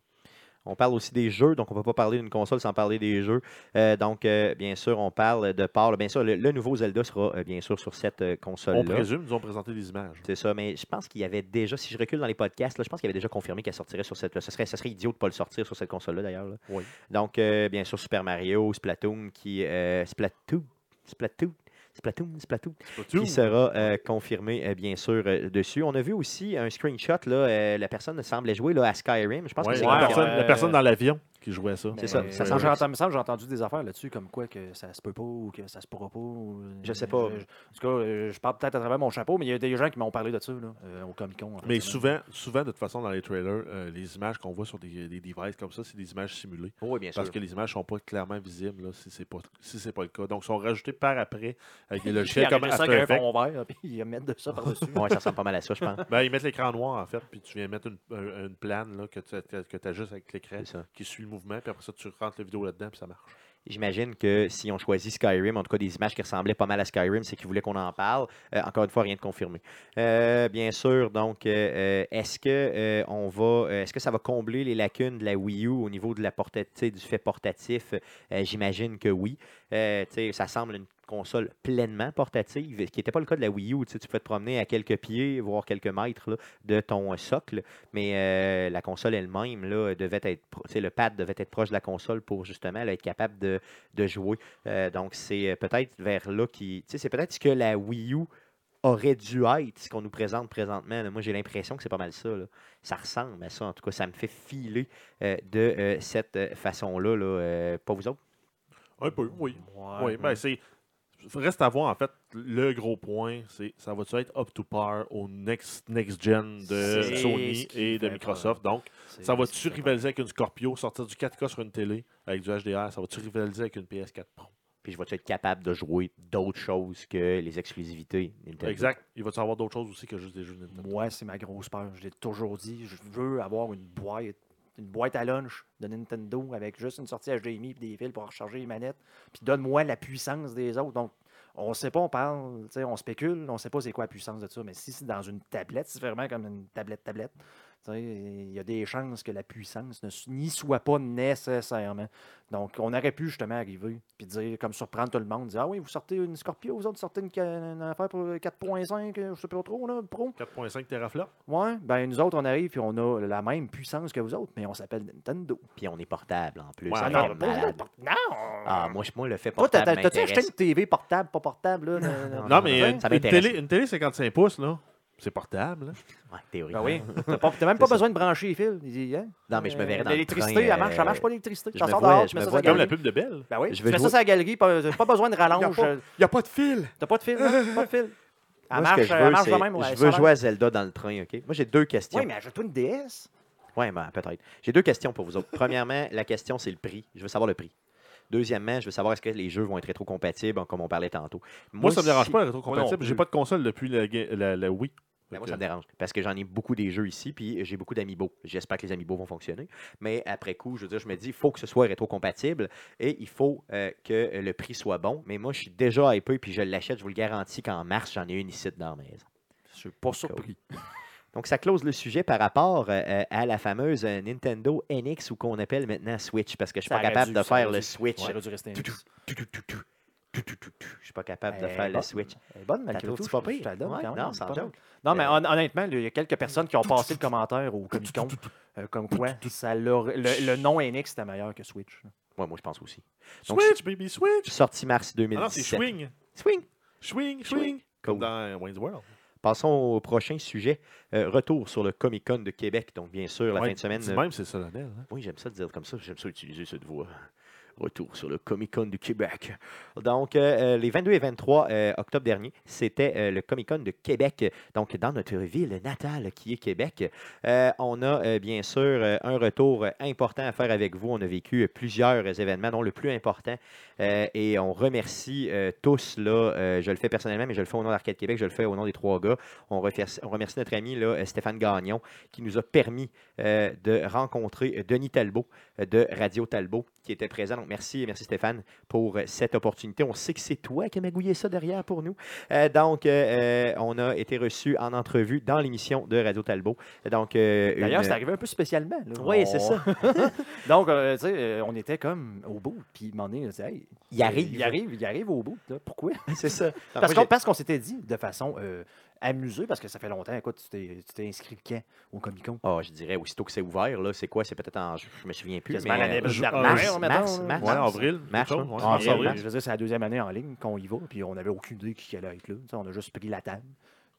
On parle aussi des jeux, donc on ne peut pas parler d'une console sans parler des jeux. Euh, donc, euh, bien sûr, on parle de part. Bien sûr, le, le nouveau Zelda sera euh, bien sûr sur cette euh, On console-là. présume, ils nous ont présenté des images. C'est ça, mais je pense qu'il y avait déjà, si je recule dans les podcasts, là, je pense qu'il y avait déjà confirmé qu'elle sortirait sur cette. Ce serait, ce serait idiot de ne pas le sortir sur cette console-là d'ailleurs. Oui. Donc, bien sûr, Super Mario, Splatoon, qui. euh, Splatoon. Splatoon. Splatoon, Splatoon, qui sera euh, confirmé, euh, bien sûr, euh, dessus. On a vu aussi un screenshot, là, la personne semblait jouer là, à Skyrim. Je pense Ouais, que c'est personne, la personne dans l'avion qui jouait ça. C'est ça, euh, j'ai entendu, j'ai des affaires là-dessus, comme quoi que ça se peut pas ou que ça se pourra pas. ou- Je sais pas. Je- en tout cas, euh, je parle peut-être à travers mon chapeau, mais il y a des gens qui m'ont parlé de ça là, euh, au Comic Con. en fait, Mais souvent, souvent, de toute façon, dans les trailers, euh, les images qu'on voit sur des, des devices comme ça, c'est des images simulées. Oui, bien sûr. Parce que les images sont pas clairement visibles là, si c'est pas si c'est pas le cas. Donc, ils sont rajoutés par après avec des logiciels comme ça After avec un Effects. fond vert, puis ils mettent de ça par-dessus. Ouais, ça ressemble pas mal à ça, je pense. Ben, ils mettent l'écran noir en fait, puis tu viens mettre une, un- une plane là, que tu que, ajustes avec l'écran qui suit le puis après ça, tu rentres la vidéo là-dedans, puis ça marche. J'imagine que si on choisit Skyrim, en tout cas des images qui ressemblaient pas mal à Skyrim, c'est qu'ils voulaient qu'on en parle. Euh, encore une fois, rien de confirmé. Euh, bien sûr, donc, euh, est-ce que on va, est-ce que ça va combler les lacunes de la Wii U au niveau de la sais, du fait portatif? J'imagine que oui. Ça semble une console pleinement portative, ce qui n'était pas le cas de la Wii U. Tu sais, tu pouvais te promener à quelques pieds, voire quelques mètres là, de ton socle, mais euh, la console elle-même là, devait être, tu sais, le pad devait être proche de la console pour justement là, être capable de, de jouer. Euh, donc c'est euh, peut-être vers là qui, tu sais, c'est peut-être ce que la Wii U aurait dû être, ce qu'on nous présente présentement. là. Moi, j'ai l'impression que c'est pas mal ça. là. Ça ressemble à ça. En tout cas, ça me fait filer euh, de euh, cette façon-là. Là, euh, pas vous autres? Un peu, oui. Ouais, Oui, ben c'est. Reste à voir, en fait, le gros point, c'est ça va-tu être up to par au next, next gen de Sony et de Microsoft. Donc, ça va-tu rivaliser avec une Scorpio, sortir du 4K sur une télé avec du HDR? Ça va-tu rivaliser avec une PS4 Pro? Puis je vais être capable de jouer d'autres choses que les exclusivités Nintendo. Exact. Il va-tu avoir d'autres choses aussi que juste des jeux Nintendo? Moi, c'est ma grosse peur. Je l'ai toujours dit. Je veux avoir une boîte, une boîte à lunch de Nintendo avec juste une sortie HDMI et des fils pour recharger les manettes. Puis donne-moi la puissance des autres. Donc, on ne sait pas, on parle, on spécule, on ne sait pas c'est quoi la puissance de ça. Mais si c'est dans une tablette, c'est vraiment comme une tablette-tablette. Il y a des chances que la puissance n'y soit pas nécessairement. Donc, on aurait pu justement arriver puis dire, comme surprendre tout le monde, dire Ah oui, vous sortez une Scorpio, vous autres sortez une, affaire pour 4.5, euh, je sais pas trop, là, Pro. 4.5 teraflops? Ouais, ben nous autres, on arrive puis on a la même puissance que vous autres, mais on s'appelle Nintendo. Puis on est portable en plus. Ouais, ça non, non! Ah, moi, je- moi, le fait portable t'as- t'as-tu acheté une TV portable, pas portable, là? non, Non, mais ça une, m'intéresse. télé, une télé 55 pouces, là, c'est portable. là. Ouais, Ben théoriquement. oui? T'as pas- t'as même pas besoin de brancher les fils. Il dit, hein? Non, mais je me verrais dans le L'électricité, elle marche, ça euh, marche pas l'électricité. je vois- dehors, je tu mets me ça vois sur la Comme la pub de Belle. Ben oui, Je tu mets ça sur la galerie, pas, pas besoin de rallonge. Il n'y a pas de fil. T'as pas de fil. Pas de fil. Elle Moi, marche, je elle veux, marche de même, ouais, je veux jouer à Zelda dans le train, OK? Moi, j'ai deux questions. Oui, mais ajoute-toi une DS. Oui, ben, peut-être. J'ai deux questions pour vous autres. Premièrement, la question, c'est le prix. Je veux savoir le prix. Deuxièmement, je veux savoir est-ce que les jeux vont être rétrocompatibles, comme on parlait tantôt. Moi, ça me dérange si- pas, rétrocompatible. J'ai pas de console depuis la, la, la Wii. Ben, moi, ça me dérange parce que j'en ai beaucoup des jeux ici, puis j'ai beaucoup d'amiibo. J'espère que les amiibo vont fonctionner. Mais après coup, je veux dire, je me dis, il faut que ce soit rétrocompatible et il faut euh, que le prix soit bon. Mais moi, je suis déjà hypé, puis je l'achète. Je vous le garantis qu'en mars, j'en ai une ici dans la maison. Je suis pas surpris. Donc, ça close le sujet par rapport euh, à la fameuse euh, Nintendo NX ou qu'on appelle maintenant Switch, parce que je suis Ça pas capable dû, de faire le. Switch. Ouais, elle aurait dû rester un Tout, mix. tout, tout, tout, tout, tout, tout, tout, tout. Je suis pas capable de faire le. Switch. Elle est bonne, malgré tout. pas pire? te la donne Ouais, quand non, sans joke. Non, mais Euh, hon- honnêtement, il y a quelques personnes qui ont passé le commentaire au Comic Con, euh, comme quoi le, nom NX était meilleur que Switch. moi, je pense aussi. Switch, baby, switch! Sorti mars Ah non, c'est 2017. swing! Swing. Swing, swing! Comme Cool. dans Wayne's World. Passons au prochain sujet. Euh, retour sur le Comic Con de Québec. Donc, bien sûr, la Ouais, fin de semaine. même, c'est solennel. hein. Oui, j'aime ça dire comme ça. J'aime ça utiliser cette voix. Retour sur le Comic Con du Québec. Donc, euh, euh, les 22 et 23 euh, octobre dernier, c'était le Comic Con de Québec, donc dans notre ville natale qui est Québec. On a bien sûr un retour important à faire avec vous. On a vécu plusieurs événements, dont le plus important. et on remercie tous, là, je le fais personnellement, mais je le fais au nom d'Arcade Québec, je le fais au nom des trois gars. On remercie, on remercie notre ami là, Stéphane Gagnon qui nous a permis de rencontrer Denis Talbot de Radio Talbot qui était présent. Donc, merci, merci Stéphane pour euh, cette opportunité. On sait que c'est toi qui as magouillé ça derrière pour nous. Euh, donc, euh, on a été reçu en entrevue dans l'émission de Radio Talbot. Donc, euh, D'ailleurs, une- c'est arrivé un peu spécialement. là. Oui, c'est ça. Donc, tu sais, on était comme au bout. Puis, disait, Hey, Il arrive. Il arrive, il arrive au bout. là. Pourquoi? c'est ça. Parce qu'on qu'on s'était dit de façon amusée, parce que ça fait longtemps. Écoute, tu t'es inscrit quand au Comic Con? Ah, je dirais, aussitôt que c'est ouvert, là, c'est quoi? C'est peut-être en... Je me souviens plus. Mais, l'année euh, dernière, mars, mars, là. mars. Ouais, avril. Mars, ouais, Ah, avril. Je veux dire, c'est la deuxième année en ligne qu'on y va, puis on n'avait aucune idée qui allait être là. On a juste pris la table.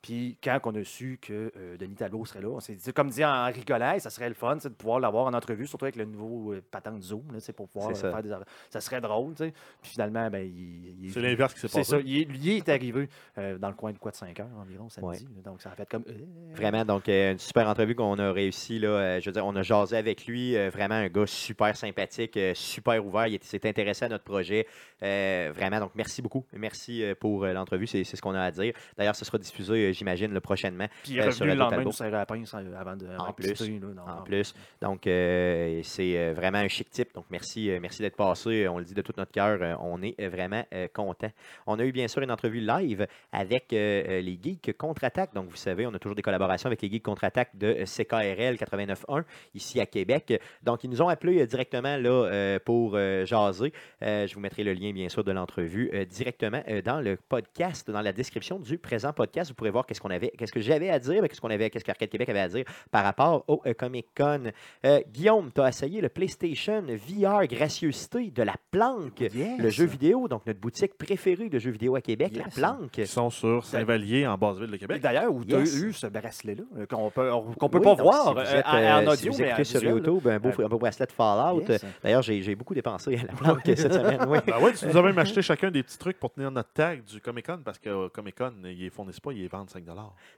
Puis quand on a su que euh, Denis Talbot serait là, on s'est dit, comme dit en rigolait, ça serait le fun c'est de pouvoir l'avoir en entrevue, surtout avec le nouveau euh, patente Zoom, là, c'est pour pouvoir C'est euh, ça. faire des. Ça serait drôle, tu sais. Puis finalement, ben, il, il est C'est l'inverse qui s'est C'est passé. ça. Il, est- lui est arrivé euh, dans le coin de quoi de 5 heures environ samedi. Ouais. Donc ça a fait comme. euh, Vraiment, donc euh, une super entrevue qu'on a réussi. Là, euh, je veux dire, on a jasé avec lui. euh, vraiment un gars super sympathique, euh, super ouvert. Il s'est intéressé à notre projet. Euh, vraiment, donc merci beaucoup. Merci euh, pour euh, l'entrevue. C'est c'est ce qu'on a à dire. D'ailleurs, ce sera diffusé, euh, j'imagine, le prochainement. Puis il est Euh, revenu le lendemain la pince euh, avant de En plus, là, en plus. Donc, euh, c'est vraiment un chic type. Donc, merci, merci d'être passé. On le dit de tout notre cœur. on est vraiment content. On a eu bien sûr une entrevue live avec les Geeks Contre-Attaque. Donc, vous savez, on a toujours des collaborations avec les Geeks Contre-Attaque de CKRL 89.1 ici à Québec. Donc, ils nous ont appelés directement là, pour jaser. Je vous mettrai le lien, bien sûr, de l'entrevue directement dans le podcast, dans la description du présent podcast. Vous pourrez voir qu'est-ce qu'on avait, qu'est-ce que j'avais à dire, qu'est-ce qu'on avait, qu'est-ce qu'Arcade Québec avait à dire par rapport au euh, Comic Con. Euh, Guillaume, tu as essayé le PlayStation VR Gracieuseté de la Planque, Yes. le jeu vidéo, donc notre boutique préférée de jeux vidéo à Québec, la. Planque. Ils sont sur Saint-Vallier, en basse ville de Québec. D'ailleurs, où tu Yes. as eu ce bracelet-là, euh, qu'on peut, qu'on peut Oui, pas voir si euh, êtes, en, en si audio, vous mais sur visuel, là. YouTube, un beau, Euh, un beau bracelet de Fallout. Yes. D'ailleurs, j'ai beaucoup dépensé à la Planque cette semaine. Oui. Ben ouais, tu nous as même acheté chacun des petits trucs pour tenir notre tag du Comic Con parce que euh, Comic Con, ils les fournissent pas, ils les vendent 5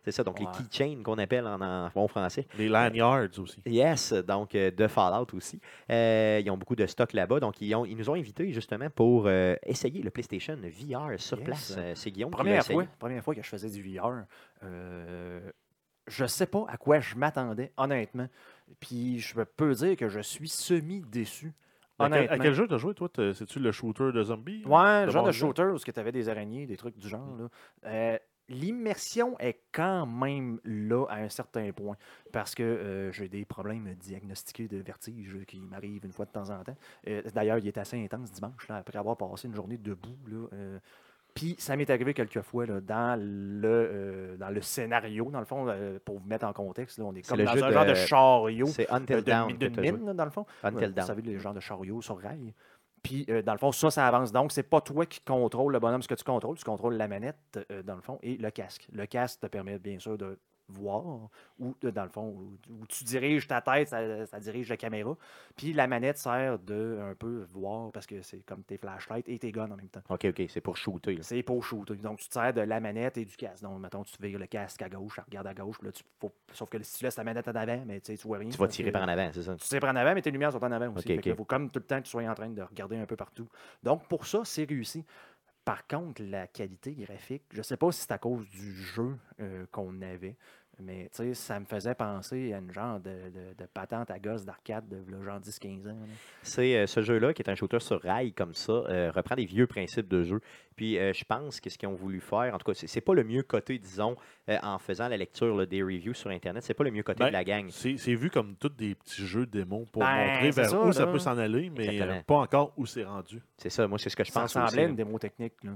C'est ça, donc Ouais. les keychains qu'on appelle en, en bon français. Les lanyards aussi. Yes, donc euh, de Fallout aussi. Euh, ils ont beaucoup de stock là-bas. Donc, ils, ont, ils nous ont invités justement pour euh, essayer le PlayStation VR sur Yes. place. C'est Guillaume Première fois, première fois que je faisais du VR, euh, je sais pas à quoi je m'attendais, honnêtement. Puis je peux dire que je suis semi-déçu. À quel, à quel jeu t'as joué, toi? C'est-tu le shooter de zombies Ouais, le genre de là? shooter où tu avais des araignées, des trucs du genre. là. Euh, L'immersion est quand même là à un certain point parce que euh, j'ai des problèmes diagnostiqués de vertige qui m'arrivent une fois de temps en temps. Euh, D'ailleurs, il est assez intense dimanche là, après avoir passé une journée debout. là, euh, puis ça m'est arrivé quelques fois là, dans, le, dans le scénario, dans le fond, pour vous mettre en contexte, là, on est comme le dans un de- genre de chariot C'est Until de, Down. joué. mine, là, dans le fond. Until Dawn. Vous savez, les genres de chariots sur rail. Puis, euh, dans le fond, ça, ça avance. Donc, c'est pas toi qui contrôle le bonhomme. Ce que tu contrôles, tu contrôles la manette, euh, dans le fond, et le casque. Le casque te permet, bien sûr, de voir, ou euh, dans le fond, où, où tu diriges ta tête, ça, ça dirige la caméra. Puis la manette sert de un peu voir, parce que c'est comme tes flashlights et tes guns en même temps. OK, OK, c'est pour shooter. C'est pour shooter. Donc, tu te sers de la manette et du casque. Donc, mettons, tu vires le casque à gauche, regarde à gauche. Là, tu, faut- sauf que si tu laisses la manette en avant, mais tu sais, tu vois rien. Tu vas tirer que- par en avant, c'est ça? tu tires par en avant, mais tes lumières sont en avant aussi. Ok, Fait que ok. faut comme tout le temps que tu sois en train de regarder un peu partout. Donc, pour ça, c'est réussi. Par contre, la qualité graphique, je ne sais pas si c'est à cause du jeu euh, qu'on avait, mais tu sais, ça me faisait penser à une genre de, de- de patente à gosse d'arcade de genre 10-15 ans. C'est euh, ce jeu-là, qui est un shooter sur rail comme ça, euh, reprend des vieux principes de jeu. Puis euh, je pense que ce qu'ils ont voulu faire, en tout cas, c'est- c'est pas le mieux coté, disons, euh, en faisant la lecture là, des reviews sur Internet, c'est pas le mieux coté Ben, de la gang. C'est c'est vu comme tous des petits jeux démos pour Ben, montrer vers ça, où ça peut s'en aller, mais euh, pas encore où c'est rendu. C'est ça, moi, c'est ce que je Ça pense aussi. à là. une démo technique. Là.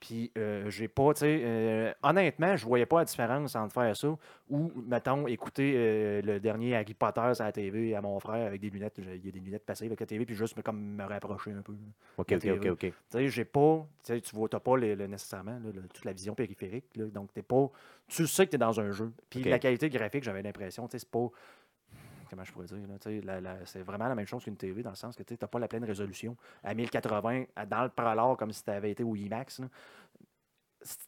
Puis, euh, j'ai pas, tu sais, euh, honnêtement, je voyais pas la différence entre faire ça ou, mettons, écouter euh, le dernier Harry Potter sur la TV à mon frère avec des lunettes. Il y a des lunettes passées avec la TV, puis juste me- comme me rapprocher un peu. OK, OK, OK. OK. Tu sais, j'ai pas, tu sais, tu vois, t'as pas le- le- nécessairement là, le- toute la vision périphérique, là, donc t'es pas, tu sais que tu es dans un jeu. Puis la qualité graphique, j'avais l'impression, tu sais, c'est pas, comment je pourrais dire, c'est vraiment la même chose qu'une TV dans le sens que tu n'as pas la pleine résolution à 1080 à- dans le prolore comme si tu avais été au IMAX.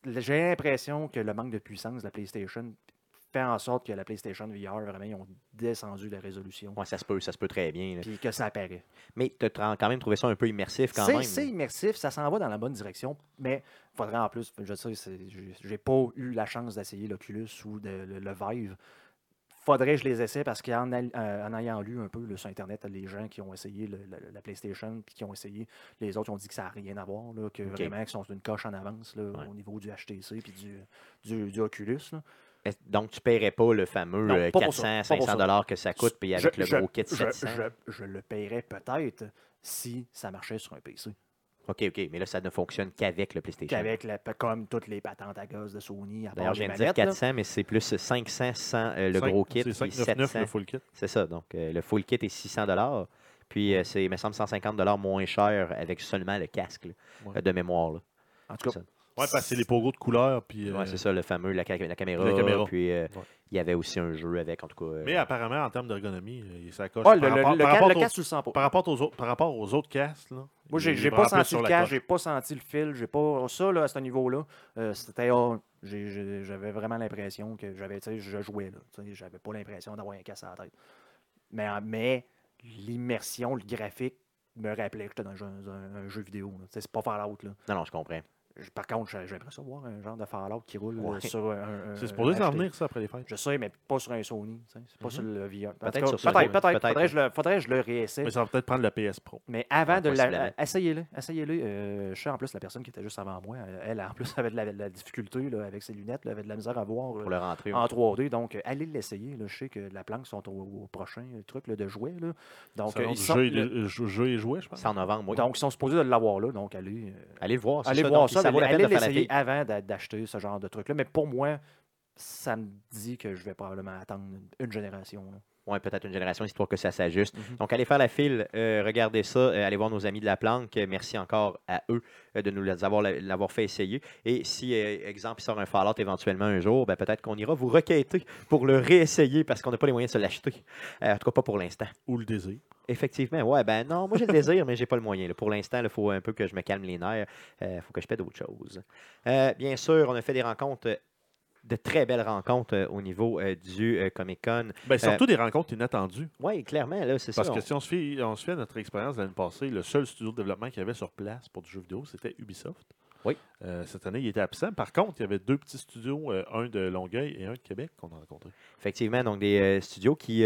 J'ai l'impression que le manque de puissance de la PlayStation fait en sorte que la PlayStation VR, vraiment, ils ont descendu la résolution. Ouais, ça se peut, ça se peut très bien. Puis que ça apparaît. Mais tu as quand même trouvé ça un peu immersif quand même. C'est immersif, ça s'en va dans la bonne direction, mais il faudrait en plus, je sais, j'ai- j'ai pas eu la chance d'essayer l'Oculus ou de- le, le Vive. Faudrait que je les essaie parce qu'en euh, en ayant lu un peu là, sur Internet, les gens qui ont essayé le- la PlayStation puis qui ont essayé, les autres ont dit que ça n'a rien à voir, là, que Ok. vraiment qu'ils sont une coche en avance là, Ouais. au niveau du HTC puis du, du, du Oculus. Donc, tu paierais pas le fameux Non, euh, pas pour ça, 400, pas pour 500 ça. dollars que ça coûte, puis avec Je- le je- gros kit je- 700. Je, je le paierais peut-être si ça marchait sur un PC. OK, OK. Mais là, ça ne fonctionne qu'avec le PlayStation. Qu'avec la- comme toutes les patentes à gaz de Sony. à D'ailleurs, je viens de dire manettes, là. 400, mais c'est plus 500 sans euh, le gros kit, C'est puis 599 700. le full kit. C'est ça. Donc, euh, le full kit est 600 dollars. Puis, euh, c'est, il me semble, 150 dollars moins cher avec seulement le casque là, Ouais. euh, de mémoire. là. En tout cas, Ça. Ouais, parce que c'est les pogos de couleur. Puis, euh, Ouais, c'est ça, le fameux, la, ca- la caméra. La caméra. Puis, euh, Ouais. il y avait aussi un jeu avec, en tout cas. euh, Mais apparemment, en termes d'ergonomie, euh, ça coche. Ah, le, par, le- rapport, le par le aux- casque, tu le sens pas. par rapport aux autres, par rapport aux autres casques, là, Moi, j'ai pas senti le casque, j'ai pas senti le fil, j'ai pas. Ça, là, à ce niveau-là, euh, c'était. j'ai- j'ai- J'avais vraiment l'impression que j'avais, tu sais, je jouais, là. J'avais pas l'impression d'avoir un casque à la tête. Mais, en- mais l'immersion, le graphique me rappelait que j'étais dans un, jeu- un- un jeu vidéo. C'est pas Fallout, là. Non, non, je comprends. Par contre, j'ai- j'aimerais ça voir un genre de Fallout qui roule euh, Ouais. sur un. un- C'est supposé s'en venir, ça, après les fêtes. Je sais, mais pas sur un Sony. C'est pas Mhm. sur le VR. Peut-être sur Peut-être, peut-être. Faudrait, que je le- faudrait que je le réessaie. Mais ça va peut-être prendre la PS Pro. Mais avant Ouais, de la. possiblement. Essayez-le. Essayez-le. Euh, je sais en plus la personne qui était juste avant moi. euh, Elle, en plus, avait de la, de la difficulté là, avec ses lunettes, là, avait de la misère à voir euh, Pour le rentrer. en 3D. Donc, euh, allez l'essayer. là. Je sais que la planque sont au, au prochain euh, truc là, de jouets. Là. Donc, euh, ils sont, jeu, et- le- le- jeu, et jouet, je pense. C'est en novembre, oui. donc, ils sont supposés de l'avoir là. Donc, allez, euh, allez le voir. allez ça. voir Donc, ça. vaut la peine de faire la avant d'a- d'acheter ce genre de truc-là. Mais pour moi, ça me dit que je vais probablement attendre une, génération. là. Oui, peut-être une génération, histoire que ça s'ajuste. Mhm. Donc, allez faire la file, euh, regardez ça, euh, allez voir nos amis de la planque. Merci encore à eux euh, de nous l'avoir fait essayer. Et si, euh, exemple, il sort un Fallout éventuellement un jour, ben, peut-être qu'on ira vous requêter pour le réessayer parce qu'on n'a pas les moyens de se l'acheter. Euh, en tout cas, pas pour l'instant. Ou le désir. Effectivement, ouais, ben non, moi j'ai le désir, mais j'ai pas le moyen. là. Pour l'instant, il faut un peu que je me calme les nerfs. Il faut que je paie d'autres choses. Euh, bien sûr, on a fait des rencontres, euh, de très belles rencontres euh, au niveau euh, du euh, Comic Con. Ben, surtout des rencontres inattendues. Oui, clairement, là, c'est ça. Parce que on- si on se fait, on se fait à notre expérience l'année passée, le seul studio de développement qu'il y avait sur place pour du jeu vidéo, c'était Ubisoft. Oui. Euh, cette année, il était absent. Par contre, il y avait deux petits studios, euh, un de Longueuil et un de Québec, qu'on a rencontrés. Effectivement, donc des euh, studios qui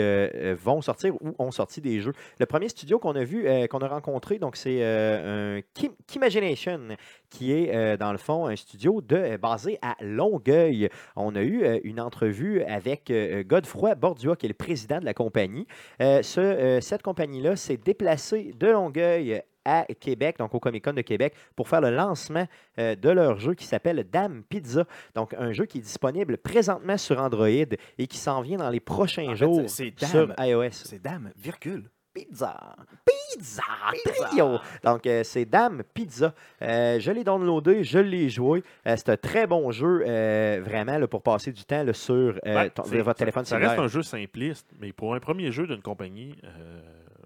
vont sortir ou ont sorti des jeux. Le premier studio qu'on a vu, qu'on a rencontré, donc c'est un Kim- Kimagination, qui est dans le fond un studio de, basé à Longueuil. On a eu une entrevue avec Godefroy Bordua, qui est le président de la compagnie. Ce, cette compagnie-là s'est déplacée de Longueuil à Québec, donc au Comic Con de Québec, pour faire le lancement euh, de leur jeu qui s'appelle Dame Pizza. Donc, un jeu qui est disponible présentement sur Android et qui s'en vient dans les prochains En fait, jours c'est sur Dame. iOS. C'est dame, virgule, Pizza. Pizza Trio. Donc, euh, c'est Dame Pizza. Euh, je l'ai downloadé, je l'ai joué. Euh, c'est un très bon jeu, euh, vraiment, là, pour passer du temps là, sur euh, ton- votre téléphone Ça reste cellulaire. un jeu simpliste, mais pour un premier jeu d'une compagnie, euh,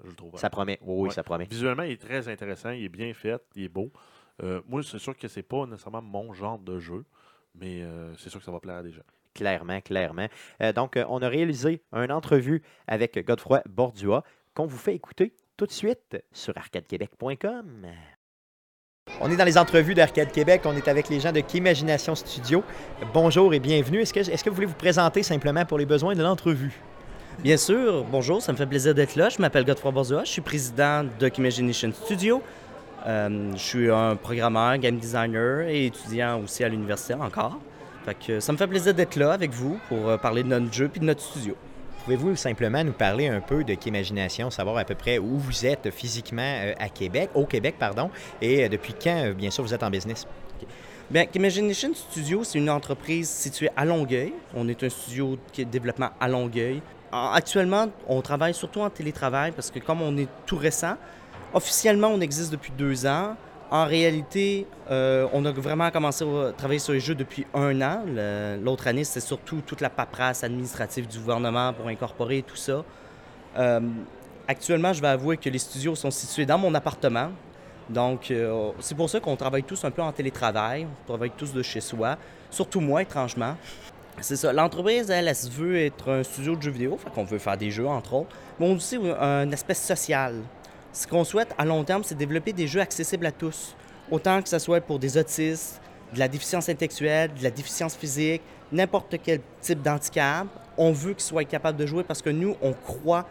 je le trouve. Ça promet. Oui, Ouais. ça promet. Visuellement, il est très intéressant, il est bien fait, il est beau. Euh, moi, c'est sûr que c'est pas nécessairement mon genre de jeu, mais euh, c'est sûr que ça va plaire à des gens. Clairement, clairement. Euh, donc, on a réalisé une entrevue avec Godefroy Bordua qu'on vous fait écouter tout de suite sur arcadequebec.com. On est dans les entrevues d'Arcade Québec. On est avec les gens de Qu'imagination Studio. Bonjour et bienvenue. Est-ce que, est-ce que vous voulez vous présenter simplement pour les besoins de l'entrevue? Bien sûr, bonjour, ça me fait plaisir d'être là. Je m'appelle Godefroy Borzua, je suis président de Imagination Studio. Euh, je suis un programmeur, game designer et étudiant aussi à l'université encore. Fait que ça me fait plaisir d'être là avec vous pour euh, parler de notre jeu et de notre studio. Pouvez-vous simplement nous parler un peu de Qu'imagination, savoir à peu près où vous êtes physiquement euh, à Québec, au Québec, pardon, et euh, depuis quand, euh, bien sûr, vous êtes en business? Bien, Imagination Studio, c'est une entreprise située à Longueuil. On est un studio de développement à Longueuil. En- Actuellement, on travaille surtout en télétravail parce que comme on est tout récent, officiellement, on existe depuis deux ans. En réalité, euh, on a vraiment commencé à travailler sur les jeux depuis un an. L'autre année, c'était surtout toute la paperasse administrative du gouvernement pour incorporer tout ça. Euh, actuellement, je vais avouer que les studios sont situés dans mon appartement. Donc, euh, c'est pour ça qu'on travaille tous un peu en télétravail. On travaille tous de chez soi. Surtout moi, étrangement. C'est ça. L'entreprise, elle, elle se veut être un studio de jeux vidéo. Fait qu'on veut faire des jeux, entre autres. Mais on aussi un aspect social. Ce qu'on souhaite à long terme, c'est développer des jeux accessibles à tous. Autant que ce soit pour des autistes, de la déficience intellectuelle, de la déficience physique, n'importe quel type d'handicap. On veut qu'ils soient capables de jouer parce que nous, on croit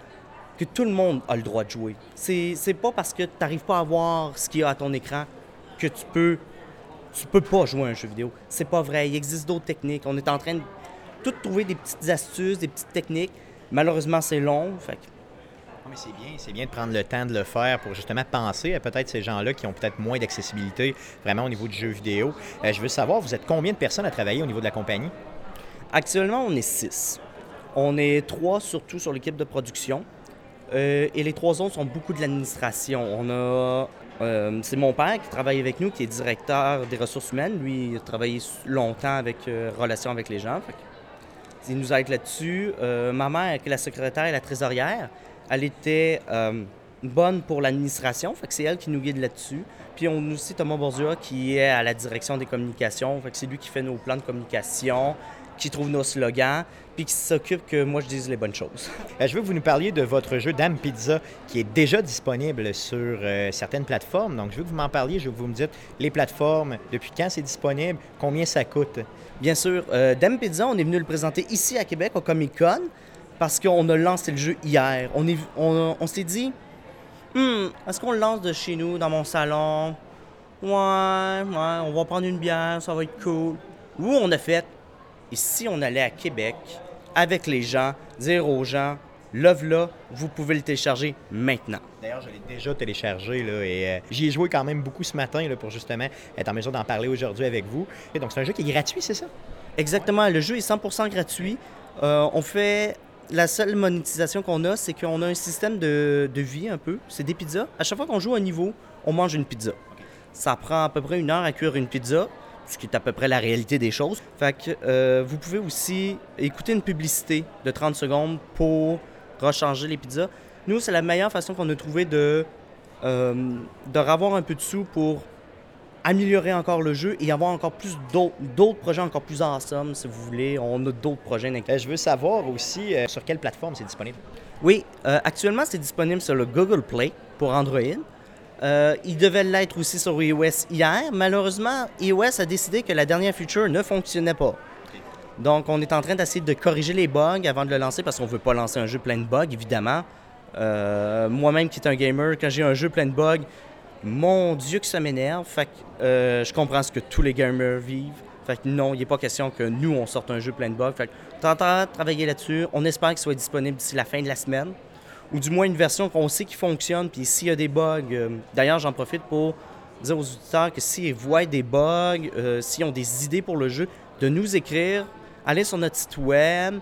que tout le monde a le droit de jouer. C'est, pas parce que tu n'arrives pas à voir ce qu'il y a à ton écran que tu peux tu peux pas jouer à un jeu vidéo. C'est pas vrai. Il existe d'autres techniques. On est en train tout trouver des petites astuces, des petites techniques. Malheureusement, c'est long. Fait que Non, mais c'est bien, c'est bien de prendre le temps de le faire pour justement penser à peut-être ces gens-là qui ont peut-être moins d'accessibilité vraiment au niveau du jeu vidéo. Euh, je veux savoir, vous êtes combien de personnes à travailler au niveau de la compagnie? Actuellement, on est six. On est trois surtout sur l'équipe de production. Euh, et les trois autres sont beaucoup de l'administration. On a. euh, c'est mon père qui travaille avec nous, qui est directeur des ressources humaines. Lui, il a travaillé longtemps avec euh, relations avec les gens. Fait il nous aide là-dessus. Euh, ma mère, qui est la secrétaire et la trésorière, elle était euh, bonne pour l'administration. Fait c'est elle qui nous guide là-dessus. Puis on a aussi Thomas Borzua qui est à la direction des communications. Fait c'est lui qui fait nos plans de communication, qui trouve nos slogans, puis qui s'occupe que moi je dise les bonnes choses. Euh, je veux que vous nous parliez de votre jeu Dame Pizza qui est déjà disponible sur certaines plateformes. Donc, je veux que vous m'en parliez, je veux que vous me dites les plateformes, depuis quand c'est disponible, combien ça coûte? Bien sûr, euh, Dame Pizza, on est venu le présenter ici à Québec au Comic Con parce qu'on a lancé le jeu hier. On, est, on, on s'est dit, Hmm, est-ce qu'on le lance de chez nous, dans mon salon? Ouais, ouais, on va prendre une bière, ça va être cool. Ou on a fait, et si on allait à Québec avec les gens, dire aux gens, love là, vous pouvez le télécharger maintenant. D'ailleurs, je l'ai déjà téléchargé là, et euh, j'y ai joué quand même beaucoup ce matin là, pour justement être en mesure d'en parler aujourd'hui avec vous. Et donc, c'est un jeu qui est gratuit, c'est ça? Exactement, le jeu est 100% gratuit. Euh, on fait la seule monétisation qu'on a, c'est qu'on a un système de, de vie un peu. C'est des pizzas. À chaque fois qu'on joue un niveau, on mange une pizza. Ça prend à peu près une heure à cuire une pizza, ce qui est à peu près la réalité des choses. Fait que euh, vous pouvez aussi écouter une publicité de 30 secondes pour recharger les pizzas. Nous, c'est la meilleure façon qu'on a trouvé de, euh, de ravoir un peu de sous pour améliorer encore le jeu et avoir encore plus d'autres projets encore plus awesome, si vous voulez. On a d'autres projets. Euh, je veux savoir aussi euh, sur quelle plateforme c'est disponible? Oui, euh, actuellement, c'est disponible sur le Google Play pour Android. Il devait l'être aussi sur iOS hier. Malheureusement, iOS a décidé que la dernière feature ne fonctionnait pas. Donc, on est en train d'essayer de corriger les bugs avant de le lancer parce qu'on veut pas lancer un jeu plein de bugs, évidemment. Euh, Moi-même, qui est un gamer, quand j'ai un jeu plein de bugs, mon Dieu que ça m'énerve. Fait que euh, je comprends ce que tous les gamers vivent. Fait que non, il n'est pas question que nous, on sorte un jeu plein de bugs. Fait que de travailler là-dessus. On espère qu'il soit disponible d'ici la fin de la semaine. Ou du moins une version qu'on sait qui fonctionne. Puis s'il y a des bugs, euh, d'ailleurs, j'en profite pour dire aux auditeurs que s'ils voient des bugs, s'ils ont des idées pour le jeu, de nous écrire. Allez sur notre site web.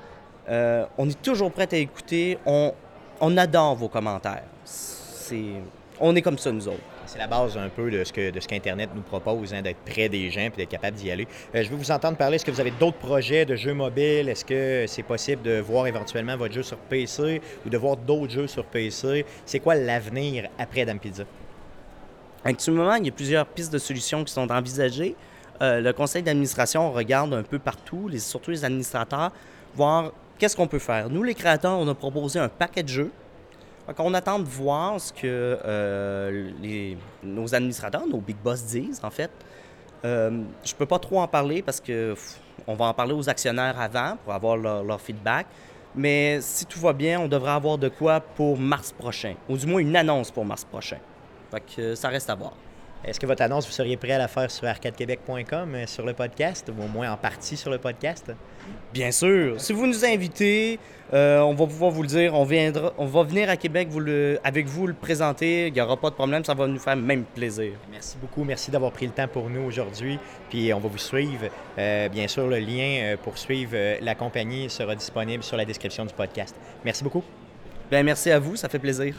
Euh, on est toujours prêt à écouter. On, on adore vos commentaires. C'est, on est comme ça, nous autres. C'est la base un peu de ce que de ce qu'Internet nous propose, hein, d'être près des gens et d'être capable d'y aller. Euh, je veux vous entendre parler. Est-ce que vous avez d'autres projets de jeux mobiles? Est-ce que c'est possible de voir éventuellement votre jeu sur PC ou de voir d'autres jeux sur PC? C'est quoi l'avenir après Dame Pizza? Actuellement, il y a plusieurs pistes de solutions qui sont envisagées. Euh, le conseil d'administration regarde un peu partout, surtout les administrateurs, voir qu'est-ce qu'on peut faire. Nous, les créateurs, on a proposé un paquet de jeux. Donc, on attend de voir ce que euh, nos administrateurs, nos big boss disent, en fait. Euh, je peux pas trop en parler parce que pff, on va en parler aux actionnaires avant pour avoir leur, feedback. Mais si tout va bien, on devrait avoir de quoi pour mars prochain, ou du moins une annonce pour mars prochain. Fait que ça reste à voir. Est-ce que votre annonce, vous seriez prêt à la faire sur arcadequebec.com, euh, sur le podcast, ou au moins en partie sur le podcast? Bien sûr. Si vous nous invitez, euh, on va pouvoir vous le dire. On, viendra, on va venir à Québec vous le, avec vous le présenter. Il n'y aura pas de problème. Ça va nous faire même plaisir. Merci beaucoup. Merci d'avoir pris le temps pour nous aujourd'hui. Puis on va vous suivre. Euh, bien sûr, le lien euh, pour suivre euh, la compagnie sera disponible sur la description du podcast. Merci beaucoup. Bien, merci à vous. Ça fait plaisir.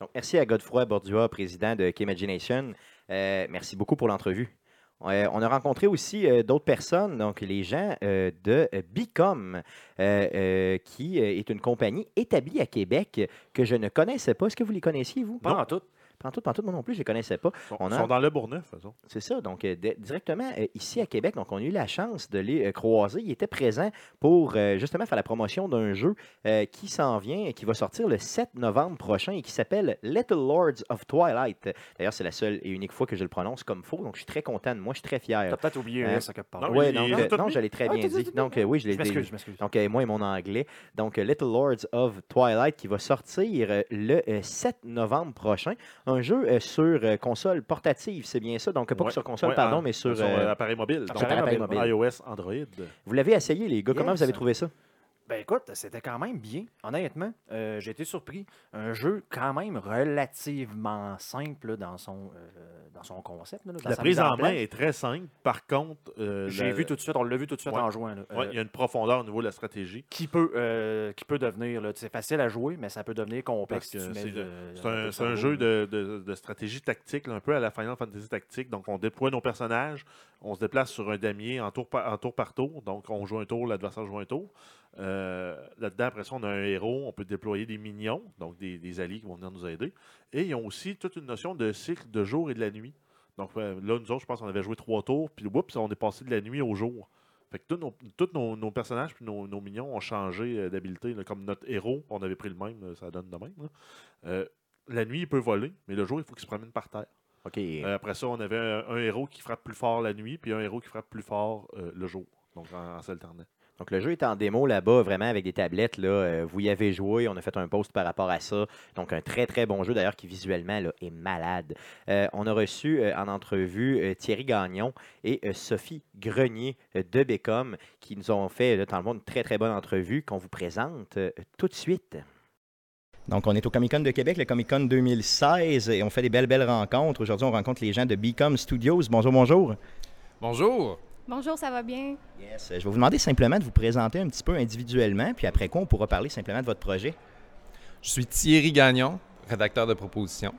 Donc, merci à Godefroy Bordua, président de K-Imagination. Euh, merci beaucoup pour l'entrevue. Euh, on a rencontré aussi euh, d'autres personnes, donc les gens de Bicom, qui est une compagnie établie à Québec que je ne connaissais pas. Est-ce que vous les connaissiez, vous? Pas en tout. Pantoute, pantoute, moi non plus, je ne les connaissais pas. Ils sont, On ils a- sont dans le Bourgneuf, de toute façon. C'est ça. Donc, euh, directement euh, ici à Québec, donc on a eu la chance de les euh, croiser. Ils étaient présents pour euh, justement faire la promotion d'un jeu euh, qui s'en vient et qui va sortir le 7 novembre prochain et qui s'appelle Little Lords of Twilight. D'ailleurs, c'est la seule et unique fois que je le prononce comme faux, donc je suis très content de moi, je suis très fier. T'as peut-être oublié Hein? un, ça, quelque part. Il- non, non, je l'ai très Ah, bien dit. Donc, euh, oui, je l'ai dit. je m'excuse. Donc, euh, moi et mon anglais. Donc, euh, Little Lords of Twilight qui va sortir euh, le euh, 7 novembre prochain. Un jeu euh, sur euh, console portative, c'est bien ça. Donc, pas Ouais, sur console, ouais, pardon, en- mais sur. sur, euh, appareil mobile. sur Donc, appareil mobile. iOS, Android. Vous l'avez essayé, les gars. Comment vous avez trouvé ça? Ben écoute, c'était quand même bien, honnêtement. Euh, J'ai été surpris. Un jeu quand même relativement simple là, dans, son, euh, dans son concept. là, dans La prise en main est très simple. Par contre, euh, J'ai la- vu tout de suite, on l'a vu tout de suite Ouais. en jouant. ouais, Euh, il y a une profondeur au niveau de la stratégie. qui peut, qui peut devenir, c'est facile à jouer, mais ça peut devenir complexe. si c'est un, jeu de, de- de stratégie tactique, là, un peu à la Final Fantasy tactique. Donc, on déploie nos personnages, on se déplace sur un damier en tour par, en tour, par tour. Donc, on joue un tour, l'adversaire joue un tour. Euh, Là-dedans, après ça, on a un héros, on peut déployer des minions, donc des, des alliés qui vont venir nous aider. Et ils ont aussi toute une notion de cycle de jour et de la nuit. Donc euh, là, nous autres, je pense qu'on avait joué trois tours, puis oups, on est passé de la nuit au jour. Fait que tous nos, tous nos, nos personnages puis nos, nos minions ont changé euh, d'habileté. là. Comme notre héros, on avait pris le même, ça donne de même. là. Euh, la nuit, il peut voler, mais le jour, il faut qu'il se promène par terre. Euh, après ça, on avait un, un héros qui frappe plus fort la nuit, puis un héros qui frappe plus fort euh, le jour. Donc en, en s'alternant. Donc, le jeu est en démo là-bas, vraiment avec des tablettes. Là, Euh, vous y avez joué, on a fait un post par rapport à ça. Donc, un très, très bon jeu d'ailleurs qui visuellement là, est malade. Euh, on a reçu euh, en entrevue euh, Thierry Gagnon et euh, Sophie Grenier euh, de Becom qui nous ont fait, dans le monde, une très, très bonne entrevue qu'on vous présente euh, tout de suite. Donc, on est au Comic Con de Québec, le Comic Con 2016, et on fait des belles, belles rencontres. Aujourd'hui, on rencontre les gens de Becom Studios. Bonjour, bonjour. Bonjour. Bonjour, ça va bien? Yes. Je vais vous demander simplement de vous présenter un petit peu individuellement, puis après quoi, on pourra parler simplement de votre projet. Je suis Thierry Gagnon, rédacteur de proposition.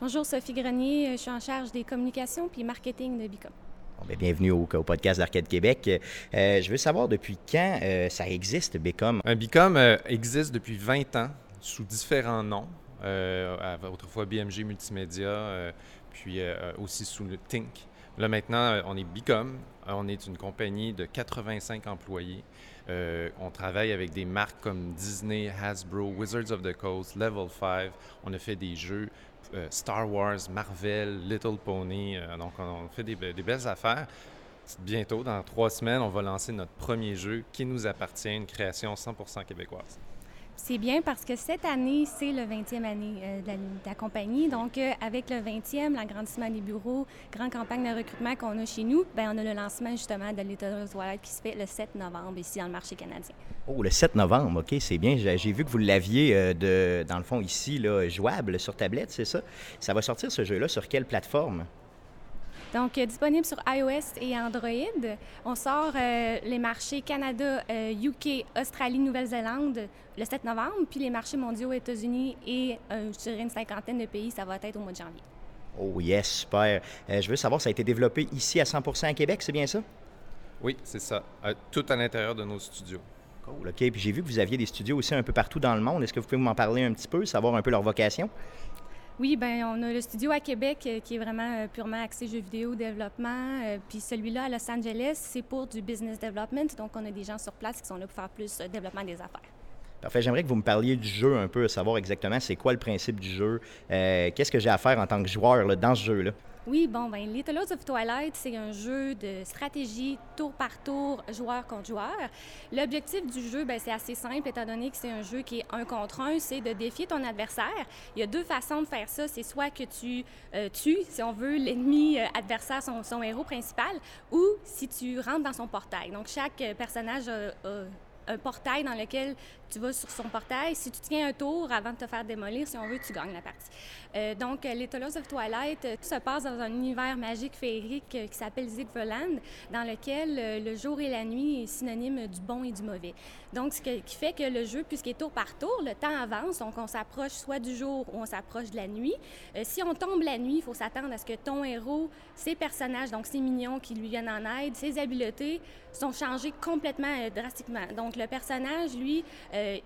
Bonjour, Sophie Grenier. Je suis en charge des communications puis marketing de Bicom. Bon, ben, bienvenue au, au podcast d'Arcade Québec. Euh, je veux savoir depuis quand euh, ça existe, Becom. Un Bicom euh, existe depuis 20 ans sous différents noms. Euh, autrefois BMG Multimédia, euh, puis euh, aussi sous le Think. Là maintenant, euh, on est Bicom. Euh, On est une compagnie de 85 employés. Euh, on travaille avec des marques comme Disney, Hasbro, Wizards of the Coast, Level 5. On a fait des jeux Star Wars, Marvel, Little Pony. Donc, on, fait des, des belles affaires. Bientôt, dans trois semaines, on va lancer notre premier jeu qui nous appartient, une création 100% québécoise. C'est bien parce que cette année, c'est le 20e année euh, de, la, de compagnie. Donc, euh, avec le 20e, l'agrandissement des bureaux, grande campagne de recrutement qu'on a chez nous, ben, on a le lancement justement de Little Twilight qui se fait le 7 novembre ici dans le marché canadien. Oh, le 7 novembre, OK, c'est bien. J'ai j'ai vu que vous l'aviez, euh, de, dans le fond, ici, là, jouable sur tablette, c'est ça? Ça va sortir ce jeu-là sur quelle plateforme? Donc, euh, disponible sur iOS et Android. On sort euh, les marchés Canada, euh, UK, Australie, Nouvelle-Zélande le 7 novembre, puis les marchés mondiaux aux États-Unis et euh, je dirais une cinquantaine de pays, ça va être au mois de janvier. Oh yes, super. Euh, je veux savoir, ça a été développé ici à 100% à Québec, c'est bien ça? Oui, c'est ça. Euh, tout à l'intérieur de nos studios. Cool, OK. Puis j'ai vu que vous aviez des studios aussi un peu partout dans le monde. Est-ce que vous pouvez m'en parler un petit peu, savoir un peu leur vocation? Oui, ben on a le studio à Québec euh, qui est vraiment euh, purement axé jeux vidéo, développement. euh, puis celui-là à Los Angeles, c'est pour du business development. Donc, on a des gens sur place qui sont là pour faire plus développement des affaires. Parfait. J'aimerais que vous me parliez du jeu un peu, savoir exactement c'est quoi le principe du jeu. Qu'est-ce que j'ai à faire en tant que joueur dans ce jeu-là? Oui, bon, ben Little Lords of Twilight, c'est un jeu de stratégie tour par tour, joueur contre joueur. L'objectif du jeu, ben, c'est assez simple, étant donné que c'est un jeu qui est un contre un, c'est de défier ton adversaire. Il y a deux façons de faire ça. C'est soit que tu euh, tues, si on veut, l'ennemi euh, adversaire, son, héros principal, ou si tu rentres dans son portail. Donc, chaque euh, personnage a un portail dans lequel tu vas sur son portail. Si tu tiens un tour avant de te faire démolir, si on veut, tu gagnes la partie. Euh, donc, euh, Little Lords of Twilight, euh, tout se passe dans un univers magique féerique qui s'appelle Zieglerland, dans lequel le jour et la nuit est synonyme du bon et du mauvais. Donc, ce qui fait que le jeu, puisqu'il est tour par tour, le temps avance, donc on s'approche soit du jour ou on s'approche de la nuit. Si on tombe la nuit, il faut s'attendre à ce que ton héros, ses personnages, donc ses mignons qui lui viennent en aide, ses habiletés, sont changés complètement euh, drastiquement. Donc, le personnage, lui,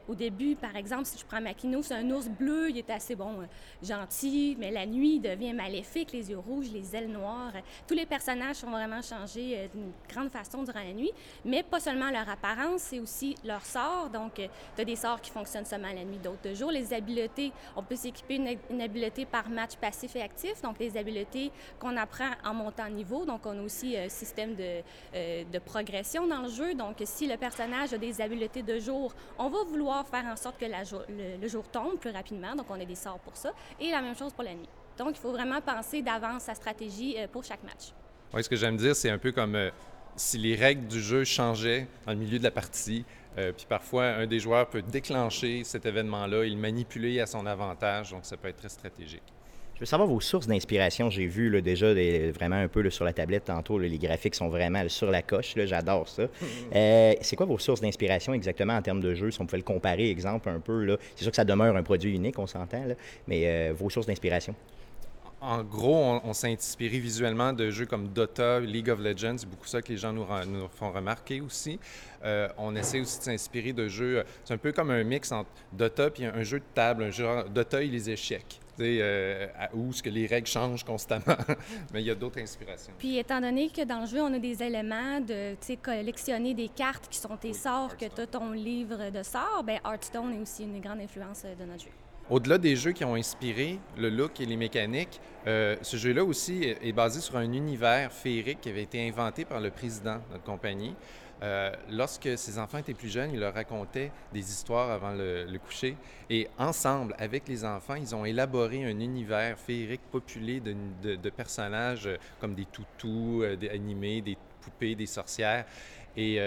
au début, par exemple, si je prends Makino, c'est un ours bleu, il est assez bon, euh, gentil, mais la nuit, il devient maléfique, les yeux rouges, les ailes noires. Euh, Tous les personnages sont vraiment changés euh, d'une grande façon durant la nuit, mais pas seulement leur apparence, c'est aussi leur sort. Donc, tu as des sorts qui fonctionnent seulement la nuit, d'autres de jour. Les habiletés, on peut s'équiper une, une habileté par match passif et actif, donc des habiletés qu'on apprend en montant de niveau. Donc, on a aussi un système de, euh, de progression dans le jeu. Donc, si le personnage a des habiletés de jour, on va vouloir faire en sorte que le, jour tombe plus rapidement. Donc, on a des sorts pour ça. Et la même chose pour la nuit. Donc, il faut vraiment penser d'avance sa stratégie euh, pour chaque match. Oui, ce que j'aime dire, c'est un peu comme euh, si les règles du jeu changeaient dans milieu de la partie. euh, puis parfois, un des joueurs peut déclencher cet événement-là et le manipuler à son avantage. Donc, ça peut être très stratégique. Je veux savoir vos sources d'inspiration. J'ai vu là, déjà des- vraiment un peu là, sur la tablette tantôt, là, les graphiques sont vraiment sur la coche. J'adore ça. Euh, c'est quoi vos sources d'inspiration exactement en termes de jeu? Si on pouvait le comparer, exemple, un peu. C'est sûr que ça demeure un produit unique, on s'entend, mais euh, vos sources d'inspiration. En gros, on, on s'est inspiré visuellement de jeux comme Dota, League of Legends. C'est beaucoup ça que les gens nous, font remarquer aussi. Euh, on essaie aussi de s'inspirer de jeux. C'est un peu comme un mix entre Dota et un, un jeu de table, un jeu Dota et les échecs. Euh, à- où ce que les règles changent constamment. Mais il y a d'autres inspirations. Puis, étant donné que dans le jeu, on a des éléments de collectionner des cartes qui sont tes sorts, que tu as ton livre de sorts, ben Hearthstone est aussi une grande influence euh, de notre jeu. Au-delà des jeux qui ont inspiré le look et les mécaniques, euh, ce jeu-là aussi est est basé sur un univers féerique qui avait été inventé par le président de notre compagnie. Euh, lorsque ses enfants étaient plus jeunes, il leur racontait des histoires avant le, le coucher. Et ensemble, avec les enfants, ils ont élaboré un univers féerique populé de, personnages euh, comme des toutous, euh, des animés, des poupées, des sorcières. Et